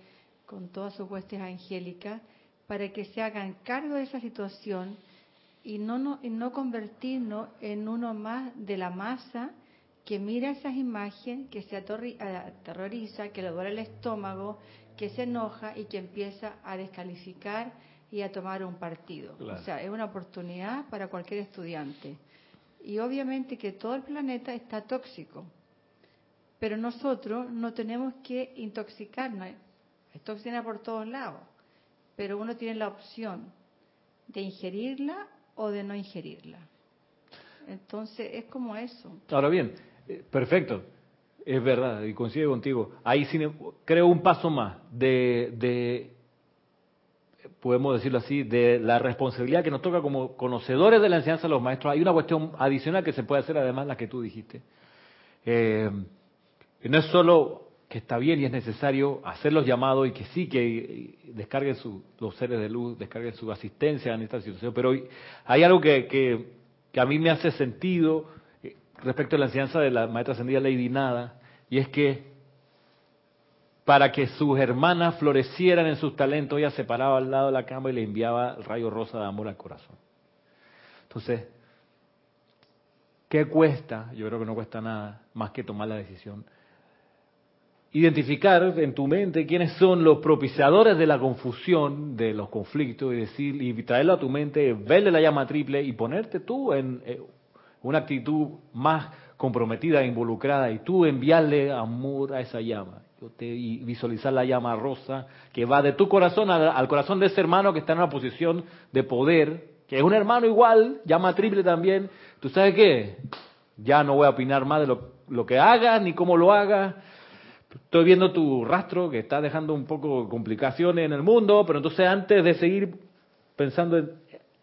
con todas sus huestes angélicas, para que se hagan cargo de esa situación y no, no, y no convertirnos en uno más de la masa que mira esas imágenes, que se atorri- aterroriza, que le duele el estómago, que se enoja y que empieza a descalificar y a tomar un partido. Claro. O sea, es una oportunidad para cualquier estudiante. Y obviamente que todo el planeta está tóxico, pero nosotros no tenemos que intoxicarnos. Hay toxina por todos lados, pero uno tiene la opción de ingerirla o de no ingerirla. Entonces es como eso. Ahora bien, eh, perfecto, es verdad, y coincido contigo. Ahí creo un paso más de, de, podemos decirlo así, de la responsabilidad que nos toca como conocedores de la enseñanza de los maestros. Hay una cuestión adicional que se puede hacer, además, la que tú dijiste. Eh, no es solo que está bien y es necesario hacer los llamados y que sí, que eh, descarguen su- los seres de luz, descarguen su asistencia en esta situación, pero hay algo que, que, que a mí me hace sentido eh, respecto a la enseñanza de la maestra ascendida Lady Nada, y es que para que sus hermanas florecieran en sus talentos, ella se paraba al lado de la cama y le enviaba el rayo rosa de amor al corazón. Entonces, ¿qué cuesta? Yo creo que no cuesta nada más que tomar la decisión. Identificar en tu mente quiénes son los propiciadores de la confusión, de los conflictos, y decir, y traerlo a tu mente, verle la llama triple y ponerte tú en eh, una actitud más comprometida, involucrada, y tú enviarle amor a esa llama. Y visualizar la llama rosa que va de tu corazón al, corazón de ese hermano que está en una posición de poder, que es un hermano igual, llama triple también. ¿Tú sabes qué? Ya no voy a opinar más de lo, que hagas ni cómo lo hagas. Estoy viendo tu rastro que está dejando un poco complicaciones en el mundo, pero entonces antes de seguir pensando en,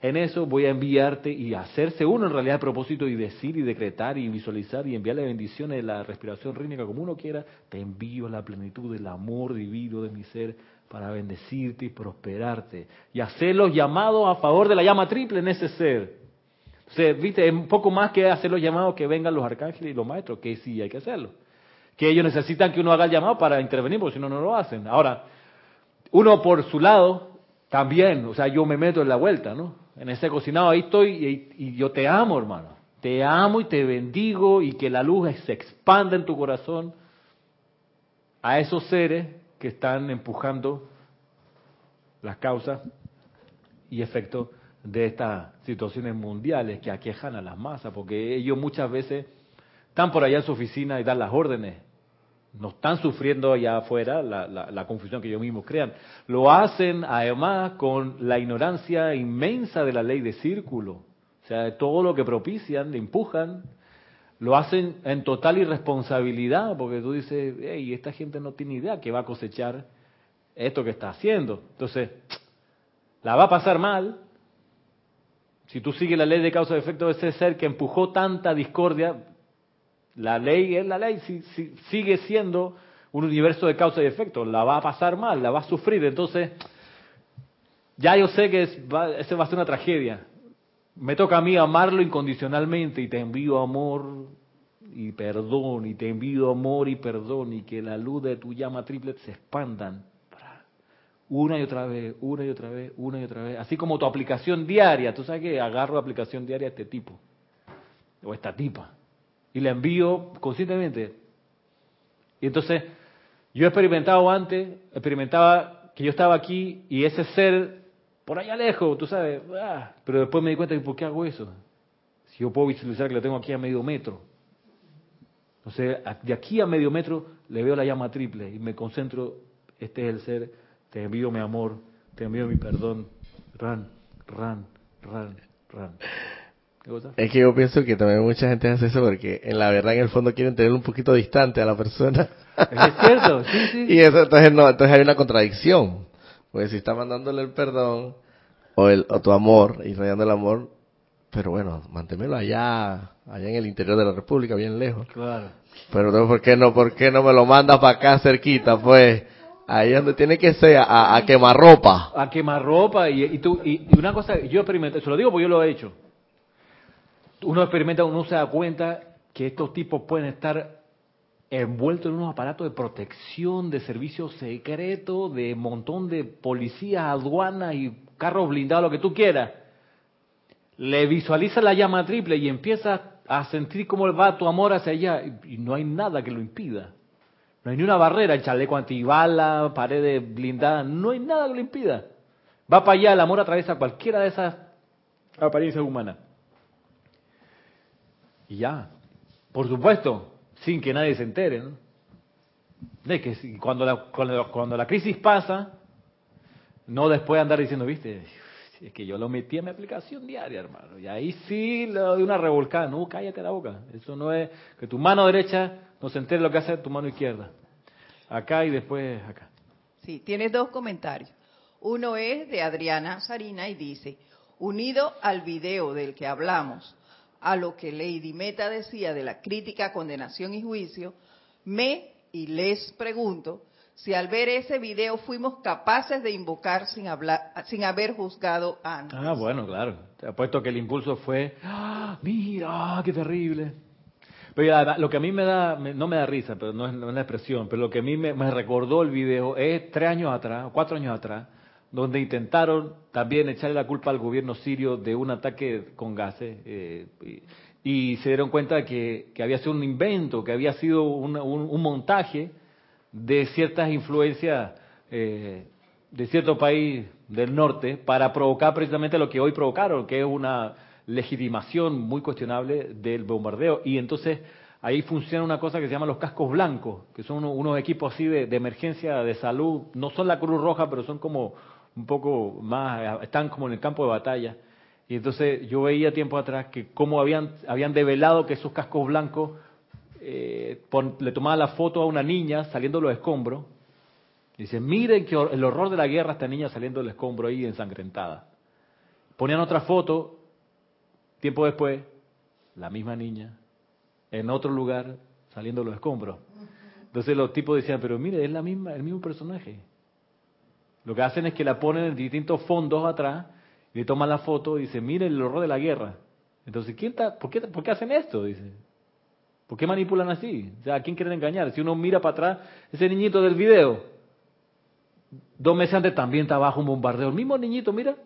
en eso, voy a enviarte y hacerse uno en realidad el propósito y decir y decretar y visualizar y enviarle bendiciones de la respiración rítmica como uno quiera. Te envío la plenitud del amor divino de mi ser para bendecirte y prosperarte y hacer los llamados a favor de la llama triple en ese ser. O sea, viste, es un poco más que hacer los llamados que vengan los arcángeles y los maestros, que sí hay que hacerlo. Que ellos necesitan que uno haga el llamado para intervenir, porque si no, no lo hacen. Ahora, uno por su lado, también, o sea, yo me meto en la vuelta, ¿no? En ese cocinado, ahí estoy y, y yo te amo, hermano. Te amo y te bendigo y que la luz se expanda en tu corazón a esos seres que están empujando las causas y efectos de estas situaciones mundiales que aquejan a las masas, porque ellos muchas veces están por allá en su oficina y dan las órdenes, no están sufriendo allá afuera la, la- confusión que ellos mismos crean. Lo hacen además con la ignorancia inmensa de la ley de círculo, o sea, todo lo que propician, le empujan, lo hacen en total irresponsabilidad, porque tú dices, hey, esta gente no tiene idea que va a cosechar esto que está haciendo. Entonces, la va a pasar mal. Si tú sigues la ley de causa y efecto de ese ser que empujó tanta discordia, la ley es la ley, si, si- sigue siendo un universo de causa y efecto, la va a pasar mal, la va a sufrir. Entonces, ya yo sé que es, va, esa va a ser una tragedia. Me toca a mí amarlo incondicionalmente y te envío amor y perdón, y te envío amor y perdón, y que la luz de tu llama triplet se expandan una y otra vez, una y otra vez, una y otra vez. Así como tu aplicación diaria, tú sabes que agarro aplicación diaria a este tipo, o esta tipa, y la envío conscientemente. Y entonces, yo he experimentado antes, experimentaba que yo estaba aquí y ese ser por allá lejos, tú sabes, ah, pero después me di cuenta de por qué hago eso. Si yo puedo visualizar que lo tengo aquí a medio metro. Entonces, a- de aquí a medio metro le veo la llama triple y me concentro, este es el ser, te envío mi amor, te envío mi perdón, ran, ran, ran, ran. Es que yo pienso que también mucha gente hace eso porque en la verdad en el fondo quieren tener un poquito distante a la persona. Es cierto, sí, sí. y eso entonces no, entonces hay una contradicción. Pues si está mandándole el perdón o, el, o tu amor, irradiando el amor, pero bueno, manténmelo allá, allá en el interior de la República, bien lejos. Claro. Pero entonces, ¿por qué no, por qué no me lo mandas para acá cerquita, pues? Ahí donde tiene que ser, a, a quemar ropa. A quemar ropa y, y tú, y, y una cosa, yo experimenté, se lo digo porque yo lo he hecho. Uno experimenta, uno se da cuenta que estos tipos pueden estar envueltos en unos aparatos de protección, de servicios secretos, de montón de policías, aduanas y carros blindados, lo que tú quieras. Le visualiza la llama triple y empiezas a sentir cómo va tu amor hacia allá y no hay nada que lo impida. No hay ni una barrera, el chaleco antibala, paredes blindadas, no hay nada que lo impida. Va para allá, el amor atraviesa cualquiera de esas apariencias humanas. Y ya, por supuesto, sin que nadie se entere. ¿no? De que cuando, la, cuando, cuando la crisis pasa, no después andar diciendo, viste, es que yo lo metí en mi aplicación diaria, hermano. Y ahí sí le doy una revolcada. No, cállate la boca. Eso no es que tu mano derecha no se entere lo que hace tu mano izquierda. Acá y después acá. Sí, tienes dos comentarios. Uno es de Adriana Sarina y dice, unido al video del que hablamos, a lo que Lady Meta decía de la crítica, condenación y juicio, me y les pregunto si al ver ese video fuimos capaces de invocar sin hablar, sin haber juzgado antes. Ah, bueno, claro. Te apuesto que el impulso fue, ¡Ah, mira, qué terrible. Pero lo que a mí me da, no me da risa, pero no es, no la expresión, pero lo que a mí me, me recordó el video es tres años atrás, cuatro años atrás, donde intentaron también echarle la culpa al gobierno sirio de un ataque con gases eh, y, se dieron cuenta que, había sido un invento, que había sido un, montaje de ciertas influencias eh, de cierto país del norte para provocar precisamente lo que hoy provocaron, que es una legitimación muy cuestionable del bombardeo. Y entonces ahí funciona una cosa que se llama los cascos blancos, que son uno- unos equipos así de emergencia de salud, no son la Cruz Roja, pero son como un poco más, están como en el campo de batalla. Y entonces yo veía tiempo atrás que cómo habían, habían develado que esos cascos blancos eh, pon- le tomaban la foto a una niña saliendo de los escombros. Y dice, miren que el horror de la guerra, esta niña saliendo del escombro ahí ensangrentada. Ponían otra foto, tiempo después, la misma niña, en otro lugar, saliendo de los escombros. Entonces los tipos decían, pero mire, es la misma, el mismo personaje. Lo que hacen es que la ponen en distintos fondos atrás y le toman la foto y dicen, mire el horror de la guerra. Entonces, ¿quién está, por, qué, ¿por qué hacen esto? Dice. ¿Por qué manipulan así? O sea, ¿a quién quieren engañar? Si uno mira para atrás, ese niñito del video, dos meses antes también estaba bajo un bombardeo. El mismo niñito, mira.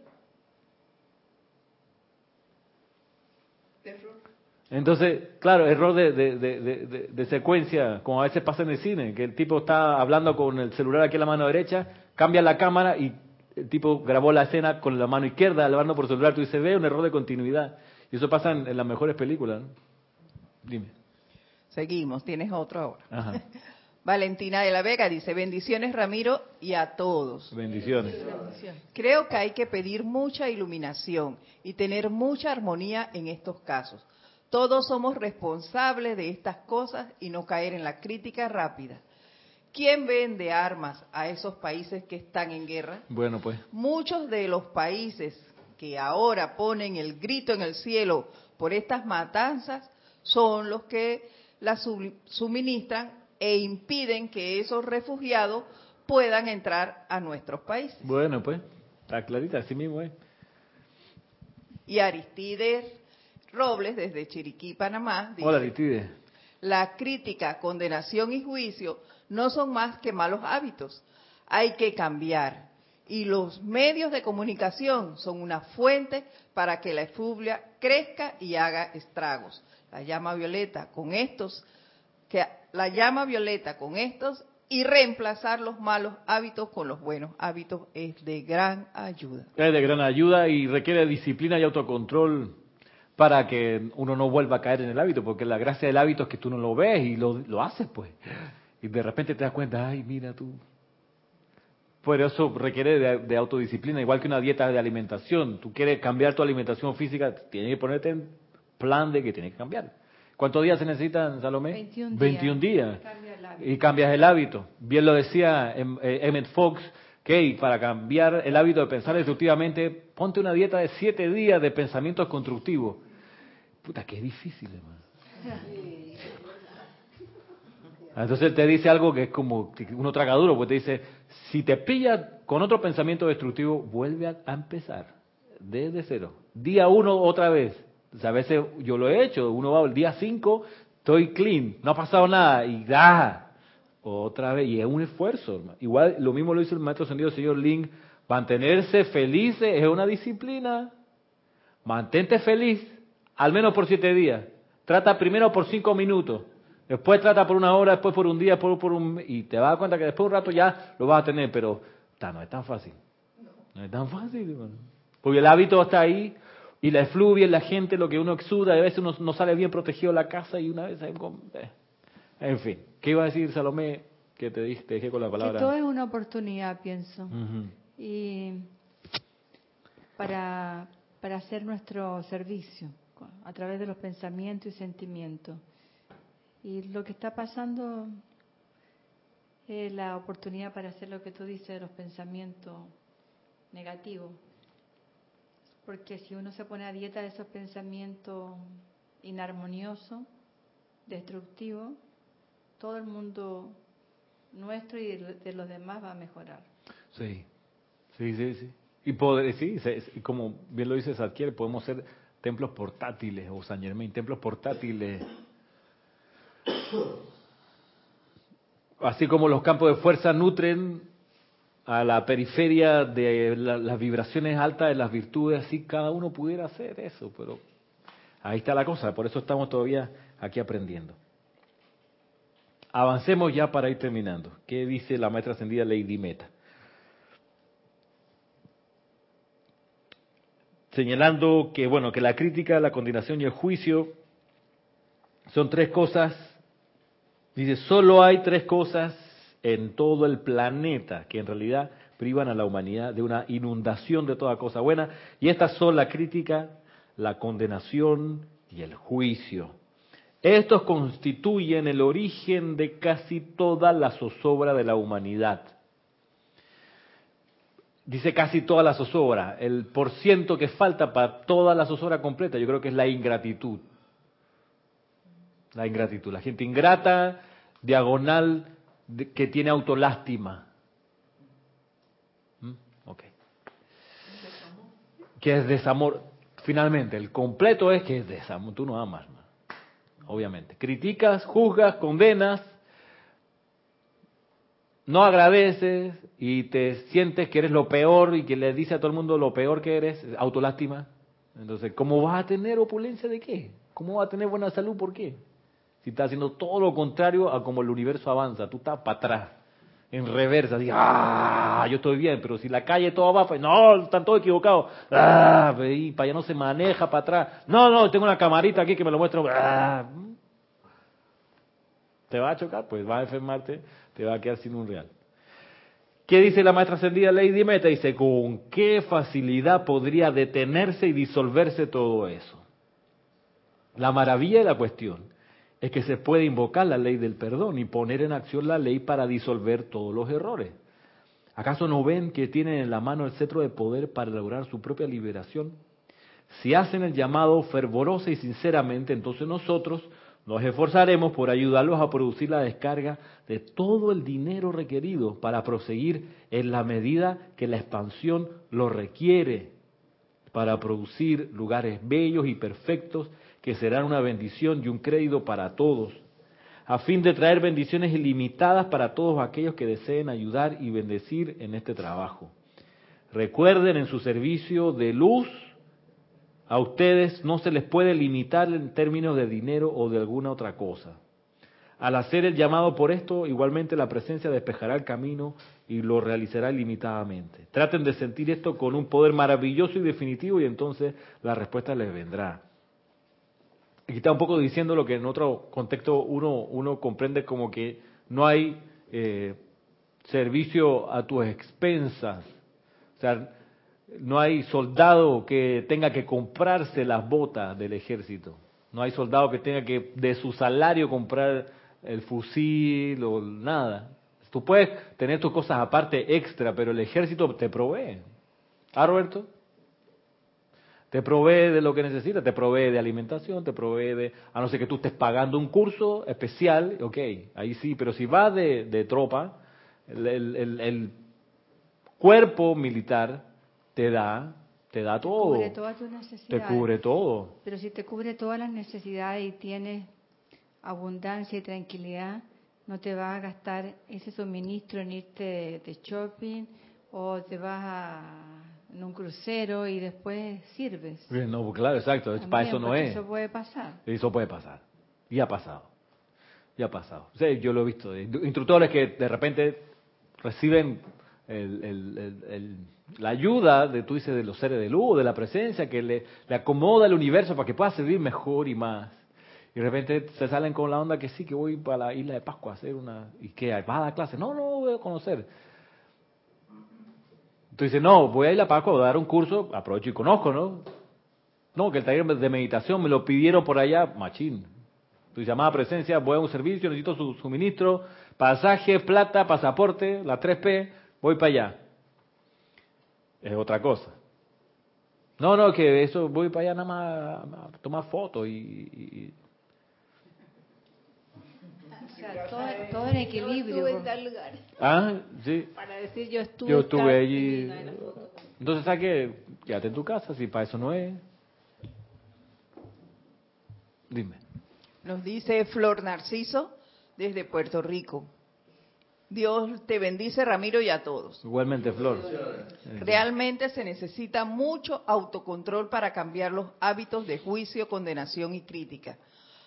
Entonces, claro, error de, de, de, de- de secuencia, como a veces pasa en el cine, que el tipo está hablando con el celular aquí en la mano derecha, cambia la cámara y el tipo grabó la escena con la mano izquierda, hablando por celular, tú dices, ve un error de continuidad. Y eso pasa en, en las mejores películas. ¿no? Dime. Seguimos, tienes otro ahora. Ajá. Valentina de la Vega dice, bendiciones Ramiro y a todos. Bendiciones. Creo que hay que pedir mucha iluminación y tener mucha armonía en estos casos. Todos somos responsables de estas cosas y no caer en la crítica rápida. ¿Quién vende armas a esos países que están en guerra? Bueno, pues. Muchos de los países que ahora ponen el grito en el cielo por estas matanzas son los que las su- suministran e impiden que esos refugiados puedan entrar a nuestros países. Bueno, pues. Está clarita, así mismo es. Y Aristides Robles, desde Chiriquí, Panamá, dice, Hola, Aristide. la crítica, condenación y juicio no son más que malos hábitos. Hay que cambiar. Y los medios de comunicación son una fuente para que la efluvia crezca y haga estragos. La llama violeta con estos, que la llama violeta con estos y reemplazar los malos hábitos con los buenos hábitos es de gran ayuda. Es de gran ayuda y requiere disciplina y autocontrol para que uno no vuelva a caer en el hábito, porque la gracia del hábito es que tú no lo ves y lo, lo haces, pues. Y de repente te das cuenta, ay, mira tú. Por eso requiere de, de autodisciplina, igual que una dieta de alimentación. Tú quieres cambiar tu alimentación física, tienes que ponerte en plan de que tienes que cambiar. ¿Cuántos días se necesitan, Salomé? 21 días. 21 días. Cambia hábito. Y cambias el hábito. Bien lo decía em- eh, Emmett Fox, Ok, para cambiar el hábito de pensar destructivamente, ponte una dieta de siete días de pensamientos constructivos. Puta, es difícil, hermano. Entonces él te dice algo que es como uno traga duro, porque te dice, si te pilla con otro pensamiento destructivo, vuelve a, empezar desde cero. Día uno otra vez. A veces yo lo he hecho, uno va el día cinco, estoy clean, no ha pasado nada, y da, otra vez, y es un esfuerzo. Igual lo mismo lo hizo el maestro sentido, señor Link, mantenerse felices es una disciplina. Mantente feliz, al menos por siete días. Trata primero por cinco minutos Después trata por una hora, después por un día, después por un... Y te vas a dar cuenta que después de un rato ya lo vas a tener, pero no es tan fácil. No es tan fácil, Porque el hábito está ahí y la efluvia, la gente, lo que uno exuda, a veces uno no sale bien protegido de la casa y una vez... Eh, en fin, ¿qué iba a decir Salomé? Que te, dije, te dejé con la palabra. Que todo es una oportunidad, pienso. Y para, para hacer nuestro servicio a través de los pensamientos y sentimientos. Y lo que está pasando es la oportunidad para hacer lo que tú dices de los pensamientos negativos. Porque si uno se pone a dieta de esos pensamientos inarmoniosos, destructivos, todo el mundo nuestro y de los demás va a mejorar. Sí, sí, sí, sí. Y poder, sí, como bien lo dice adquiere podemos ser templos portátiles, o San Germain, templos portátiles Así como los campos de fuerza nutren a la periferia de las vibraciones altas de las virtudes, así cada uno pudiera hacer eso, pero ahí está la cosa, por eso estamos todavía aquí aprendiendo. Avancemos ya para ir terminando. ¿Qué dice la maestra ascendida Lady Meta? Señalando que, bueno, que la crítica, la condenación y el juicio son tres cosas Dice, solo hay tres cosas en todo el planeta que en realidad privan a la humanidad de una inundación de toda cosa buena, y estas son la crítica, la condenación y el juicio. Estos constituyen el origen de casi toda la zozobra de la humanidad. Dice casi toda la zozobra. El por ciento que falta para toda la zozobra completa, yo creo que es la ingratitud. La ingratitud. La gente ingrata, diagonal que tiene autolástima. ¿Mm? Ok. Que es desamor. Finalmente, el completo es que es desamor. Tú no amas, obviamente. Criticas, juzgas, condenas, no agradeces y te sientes que eres lo peor y que le dice a todo el mundo lo peor que eres, autolástima. Entonces, ¿cómo vas a tener opulencia de qué? ¿Cómo vas a tener buena salud? ¿Por qué? Si estás haciendo todo lo contrario a como el universo avanza, tú estás para atrás, en reversa, dices, ah, yo estoy bien, pero si la calle todo va, pues no, están todos equivocados, ah, para allá no se maneja para atrás, no, no, tengo una camarita aquí que me lo muestra, ah, te va a chocar, pues va a enfermarte, te va a quedar sin un real. ¿Qué dice la maestra ascendida Lady Meta? Dice, ¿con qué facilidad podría detenerse y disolverse todo eso? La maravilla de la cuestión es que se puede invocar la ley del perdón y poner en acción la ley para disolver todos los errores. ¿Acaso no ven que tienen en la mano el cetro de poder para lograr su propia liberación? Si hacen el llamado fervorosa y sinceramente, entonces nosotros nos esforzaremos por ayudarlos a producir la descarga de todo el dinero requerido para proseguir en la medida que la expansión lo requiere, para producir lugares bellos y perfectos que serán una bendición y un crédito para todos, a fin de traer bendiciones ilimitadas para todos aquellos que deseen ayudar y bendecir en este trabajo. Recuerden en su servicio de luz, a ustedes no se les puede limitar en términos de dinero o de alguna otra cosa. Al hacer el llamado por esto, igualmente la presencia despejará el camino y lo realizará ilimitadamente. Traten de sentir esto con un poder maravilloso y definitivo y entonces la respuesta les vendrá. Aquí está un poco diciendo lo que en otro contexto uno, uno comprende como que no hay eh, servicio a tus expensas. O sea, no hay soldado que tenga que comprarse las botas del ejército. No hay soldado que tenga que de su salario comprar el fusil o nada. Tú puedes tener tus cosas aparte extra, pero el ejército te provee. ¿Ah, Roberto? Te provee de lo que necesitas, te provee de alimentación, te provee de, a no ser que tú estés pagando un curso especial, ok, ahí sí, pero si vas de, de tropa, el, cuerpo militar te da, te da todo, Cubre todas tus te necesidades. cubre todo. Pero si te cubre todas las necesidades y tienes abundancia y tranquilidad, no te vas a gastar ese suministro en irte de, shopping o te vas a, en un crucero y después sirves. No, pues claro, exacto, También, para eso no es. Eso puede pasar. Eso puede pasar. Y ha pasado. Y ha pasado. O sea, yo lo he visto. Instructores que de repente reciben el- la ayuda de, tú dices, de los seres de luz, de la presencia, que le, acomoda el universo para que pueda servir mejor y más. Y de repente se salen con la onda que sí, que voy para la isla de Pascua a hacer una... ¿Y qué? ¿Vas a dar clase? No, no, voy a conocer. Tú dices, no, voy a ir a Pascua a dar un curso, aprovecho y conozco, ¿no? No, que el taller de meditación me lo pidieron por allá, machín. Tu llamada presencia, voy a un servicio, necesito su suministro, pasaje, plata, pasaporte, la 3P, voy para allá. Es otra cosa. No, no, que eso voy para allá nada más a tomar fotos y, y- O sea, todo, todo en equilibrio. Yo estuve en tal lugar. Ah, sí. Para decir yo estuve. Yo estuve allí. Entonces, ¿sabes qué? Quédate en tu casa, si para eso no es. Dime. Nos dice Flor Narciso desde Puerto Rico. Dios te bendice, Ramiro, y a todos. Igualmente, Flor. Realmente se necesita mucho autocontrol para cambiar los hábitos de juicio, condenación y crítica.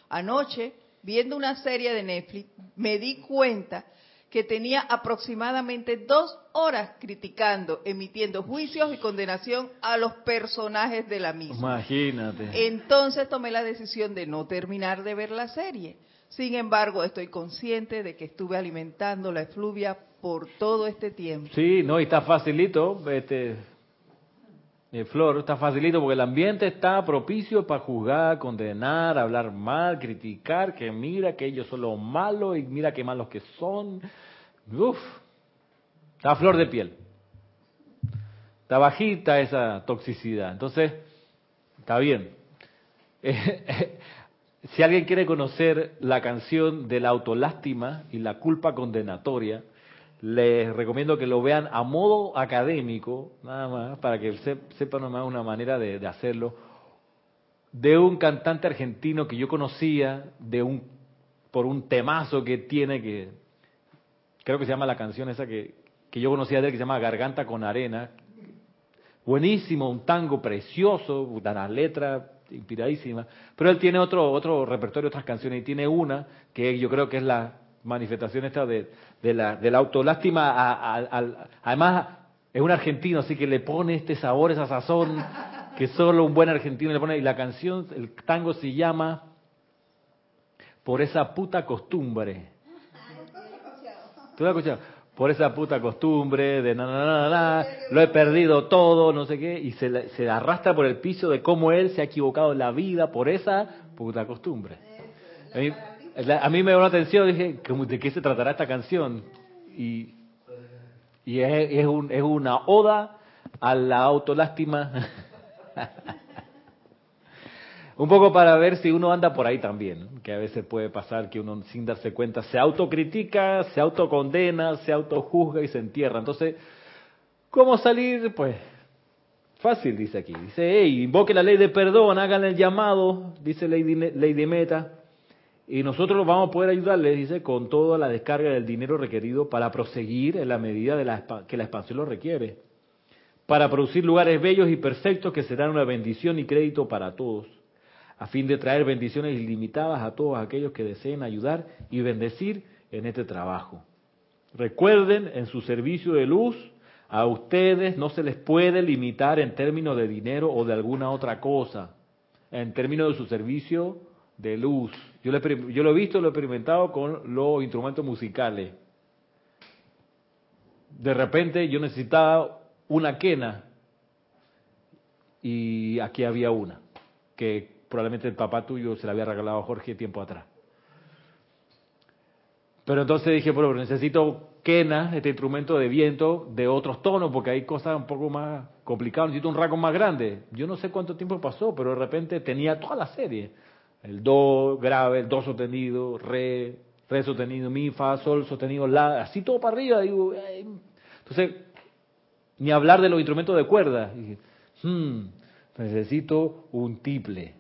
Anoche, viendo una serie de Netflix, me di cuenta que tenía aproximadamente dos horas criticando, emitiendo juicios y condenación a los personajes de la misma. Imagínate. Entonces tomé la decisión de no terminar de ver la serie. Sin embargo, estoy consciente de que estuve alimentando la efluvia por todo este tiempo. Sí, no, y está facilito, este, eh, Flor, está facilito porque el ambiente está propicio para juzgar, condenar, hablar mal, criticar, que mira que ellos son los malos y mira qué malos que son. Uf, está flor de piel. Está bajita esa toxicidad. Entonces, está bien. Si alguien quiere conocer la canción de la autolástima y la culpa condenatoria, les recomiendo que lo vean a modo académico, nada más, para que se- sepan nomás una manera de, hacerlo, de un cantante argentino que yo conocía, de un por un temazo que tiene que, creo que se llama la canción esa que, que yo conocía de él, que se llama Garganta con Arena. Buenísimo, un tango precioso, una letra inspiradísima. Pero él tiene otro, otro repertorio, otras canciones, y tiene una que yo creo que es la manifestación esta de, de la, de la autolástima. a- a- al- además, es un argentino, así que le pone este sabor, esa sazón, que solo un buen argentino le pone. Y la canción, el tango se llama Por esa puta costumbre. ¿Tú lo has escuchado? Por esa puta costumbre de na, na, na, na, lo he perdido todo, no sé qué, y se, se arrastra por el piso de cómo él se ha equivocado en la vida por esa puta costumbre. A mí, me llamó la atención, dije, ¿cómo- ¿de qué se tratará esta canción? Y, y es, es un- es una oda a la autolástima. Un poco para ver si uno anda por ahí también, que a veces puede pasar que uno sin darse cuenta se autocritica, se autocondena, se autojuzga y se entierra. Entonces, ¿cómo salir? Pues fácil, dice aquí. Dice, hey, invoque la ley de perdón, hagan el llamado, dice Lady, Lady Meta, y nosotros vamos a poder ayudarles, dice, con toda la descarga del dinero requerido para proseguir en la medida de la, que la expansión lo requiere, para producir lugares bellos y perfectos que serán una bendición y crédito para todos a fin de traer bendiciones ilimitadas a todos aquellos que deseen ayudar y bendecir en este trabajo. Recuerden, en su servicio de luz, a ustedes no se les puede limitar en términos de dinero o de alguna otra cosa, en términos de su servicio de luz. Yo lo he, visto, lo he experimentado con los instrumentos musicales. De repente yo necesitaba una quena y aquí había una que probablemente el papá tuyo se la había regalado a Jorge tiempo atrás. Pero entonces dije, pero necesito quenas, este instrumento de viento de otros tonos, porque hay cosas un poco más complicadas, necesito un rasgo más grande. Yo no sé cuánto tiempo pasó, pero de repente tenía toda la serie. El do grave, el do sostenido, re, re sostenido, mi, fa, sol sostenido, la, así todo para arriba. Digo, entonces, ni hablar de los instrumentos de cuerda. hmm, necesito un tiple.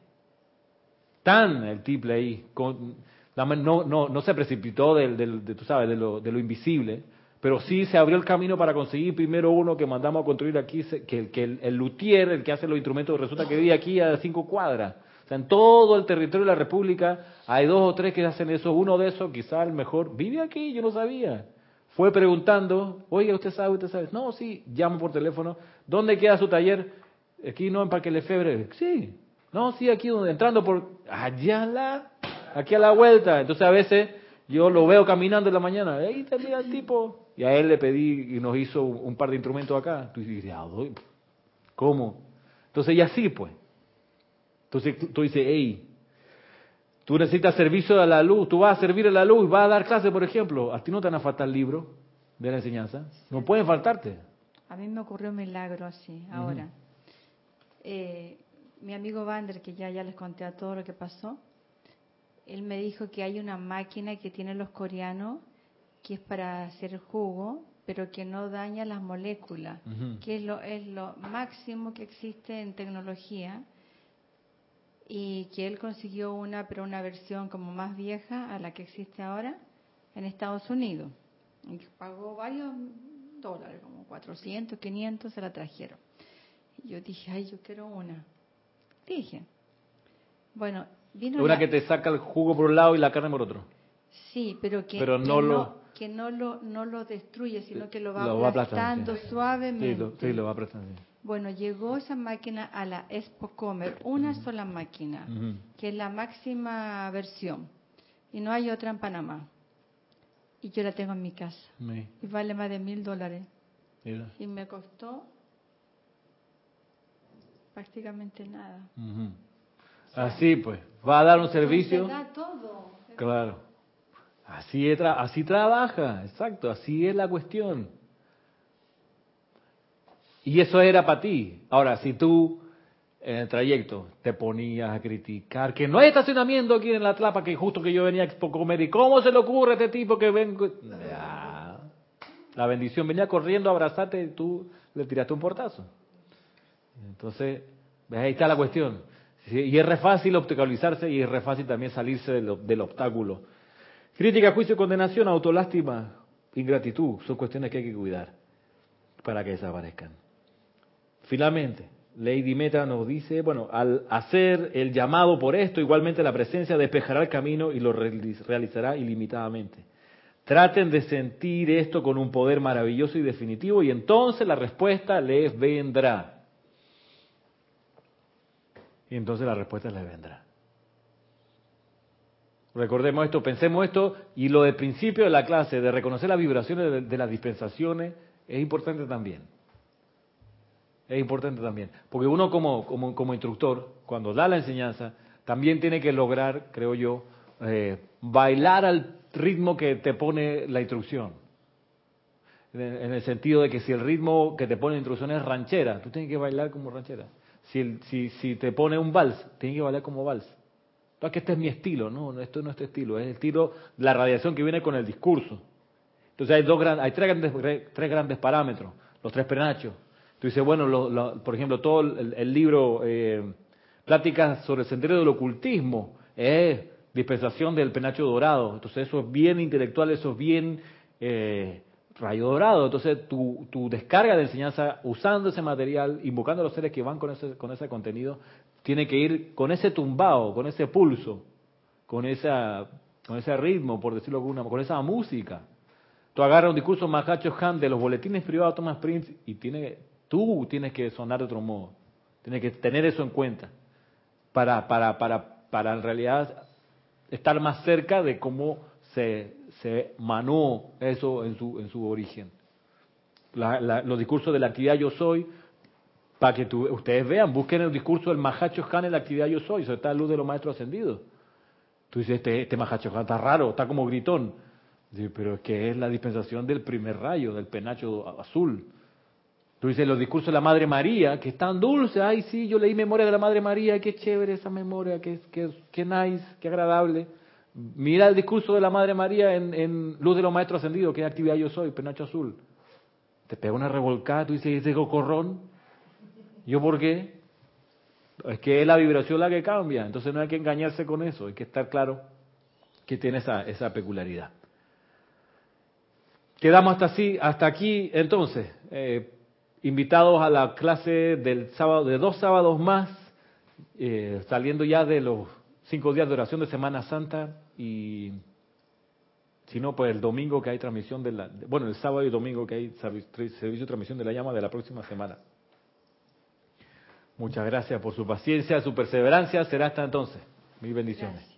Tan el tiple ahí. Con, no, no, no se precipitó del, del, de, tú sabes, de lo, de lo invisible, pero sí se abrió el camino para conseguir primero uno que mandamos a construir aquí, que, que el, el luthier, el que hace los instrumentos, resulta que vive aquí a cinco cuadras. O sea, en todo el territorio de la República hay dos o tres que hacen eso. Uno de esos, quizá el mejor, vive aquí, yo no sabía. Fue preguntando, oye, ¿usted sabe? ¿Usted sabe? No, sí, llamo por teléfono. ¿Dónde queda su taller? Aquí no, en Parque Lefebvre. Sí. No, sí, aquí donde, entrando por... Allá la aquí a la vuelta. Entonces a veces yo lo veo caminando en la mañana, ahí mira el tipo. Y a él le pedí y nos hizo un par de instrumentos acá. Tú dices, ¿cómo? Entonces, y así pues. Entonces tú dices, hey, tú necesitas servicio a la luz, tú vas a servir a la luz, vas a dar clase, por ejemplo. A ti no te van a faltar libros de la enseñanza. No pueden faltarte. A mí me ocurrió un milagro así, ahora. eh, mi amigo Vander, que ya, ya les conté a todo lo que pasó, él me dijo que hay una máquina que tienen los coreanos que es para hacer jugo, pero que no daña las moléculas, que es lo, es lo máximo que existe en tecnología y que él consiguió una, pero una versión como más vieja a la que existe ahora en Estados Unidos. Y pagó varios dólares, como 400, 500, se la trajeron. Y yo dije, ay, yo quiero una. Dije. Bueno, una que te saca el jugo por un lado y la carne por otro. Sí, pero que, no, lo, que no lo no lo destruye, sino que lo va, aplastando suavemente. Sí lo, va aplastando. Bueno, llegó esa máquina a la Expo Comer, una sola máquina, que es la máxima versión, y no hay otra en Panamá. Y yo la tengo en mi casa. Y vale más de mil dólares. Y me costó prácticamente nada. Así pues, va a dar un servicio. Claro. Así, así trabaja, exacto, así es la cuestión. Y eso era para ti. Ahora, si tú en el trayecto te ponías a criticar que no hay estacionamiento aquí en la Tlapa, que justo que yo venía a Expo Comer, y cómo se le ocurre a este tipo que vengo. la bendición venía corriendo a abrazarte y tú le tiraste un portazo. Entonces, ahí está la cuestión. Y es re fácil obstaculizarse y es re fácil también salirse del, del obstáculo. Crítica, juicio, condenación, autolástima, ingratitud, son cuestiones que hay que cuidar para que desaparezcan. Finalmente, Lady Meta nos dice, bueno, al hacer el llamado por esto, igualmente la presencia despejará el camino y lo realizará ilimitadamente. Traten de sentir esto con un poder maravilloso y definitivo y entonces la respuesta les vendrá. Y entonces la respuesta le vendrá. Recordemos esto, pensemos esto, y lo del principio de la clase, de reconocer las vibraciones de, las dispensaciones, es importante también. Es importante también. Porque uno como, como, como, instructor, cuando da la enseñanza, también tiene que lograr, creo yo, eh, bailar al ritmo que te pone la instrucción. En el sentido de que si el ritmo que te pone la instrucción es ranchera, tú tienes que bailar como ranchera. Si, si, si te pone un vals, tiene que valer como vals. No que este es mi estilo, no, esto no es tu estilo, es el estilo, la radiación que viene con el discurso. Entonces hay, dos hay tres, grandes, tres grandes parámetros, los tres penachos. Tú dices, bueno, por ejemplo, todo el, libro eh, Pláticas sobre el sendero del ocultismo es dispensación del penacho dorado. Entonces eso es bien intelectual, eso es bien eh, rayo dorado. Entonces, tu, tu, descarga de enseñanza usando ese material, invocando a los seres que van con ese, con ese contenido, tiene que ir con ese tumbao, con ese pulso, con, esa, con ese ritmo, por decirlo alguna con esa música. Tú agarras un discurso Mahacho Han de los boletines privados de Thomas Prince y tiene, tú tienes que sonar de otro modo. Tienes que tener eso en cuenta para, para, para, para en realidad estar más cerca de cómo se, se manó eso en su, en su origen. los discursos de la actividad yo soy, para que ustedes vean, busquen el discurso del Mahacho Han en la actividad yo soy, eso está la luz de los maestros ascendidos. Tú dices, este, este Mahacho Han está raro, está como gritón. Sí, pero es que es la dispensación del primer rayo, del penacho azul. Tú dices los discursos de la Madre María, que es tan dulce, ay sí, yo leí memoria de la Madre María, qué chévere esa memoria, qué, qué, qué nice, qué agradable. Mira el discurso de la Madre María en, en Luz de los Maestros Ascendidos, qué actividad yo soy, penacho azul. Te pega una revolcada, tú dices, ese cocorrón, ¿yo por qué? Es que es la vibración la que cambia, entonces no hay que engañarse con eso, hay que estar claro que tiene esa, esa peculiaridad. Quedamos hasta, así, hasta aquí entonces, eh, invitados a la clase del sábado, de dos sábados más, eh, saliendo ya de los cinco días de oración de Semana Santa y si no, pues el domingo que hay transmisión de la, bueno, el sábado y domingo que hay servicio de transmisión de la llama de la próxima semana. Muchas gracias por su paciencia, su perseverancia. Será hasta entonces. Mil bendiciones.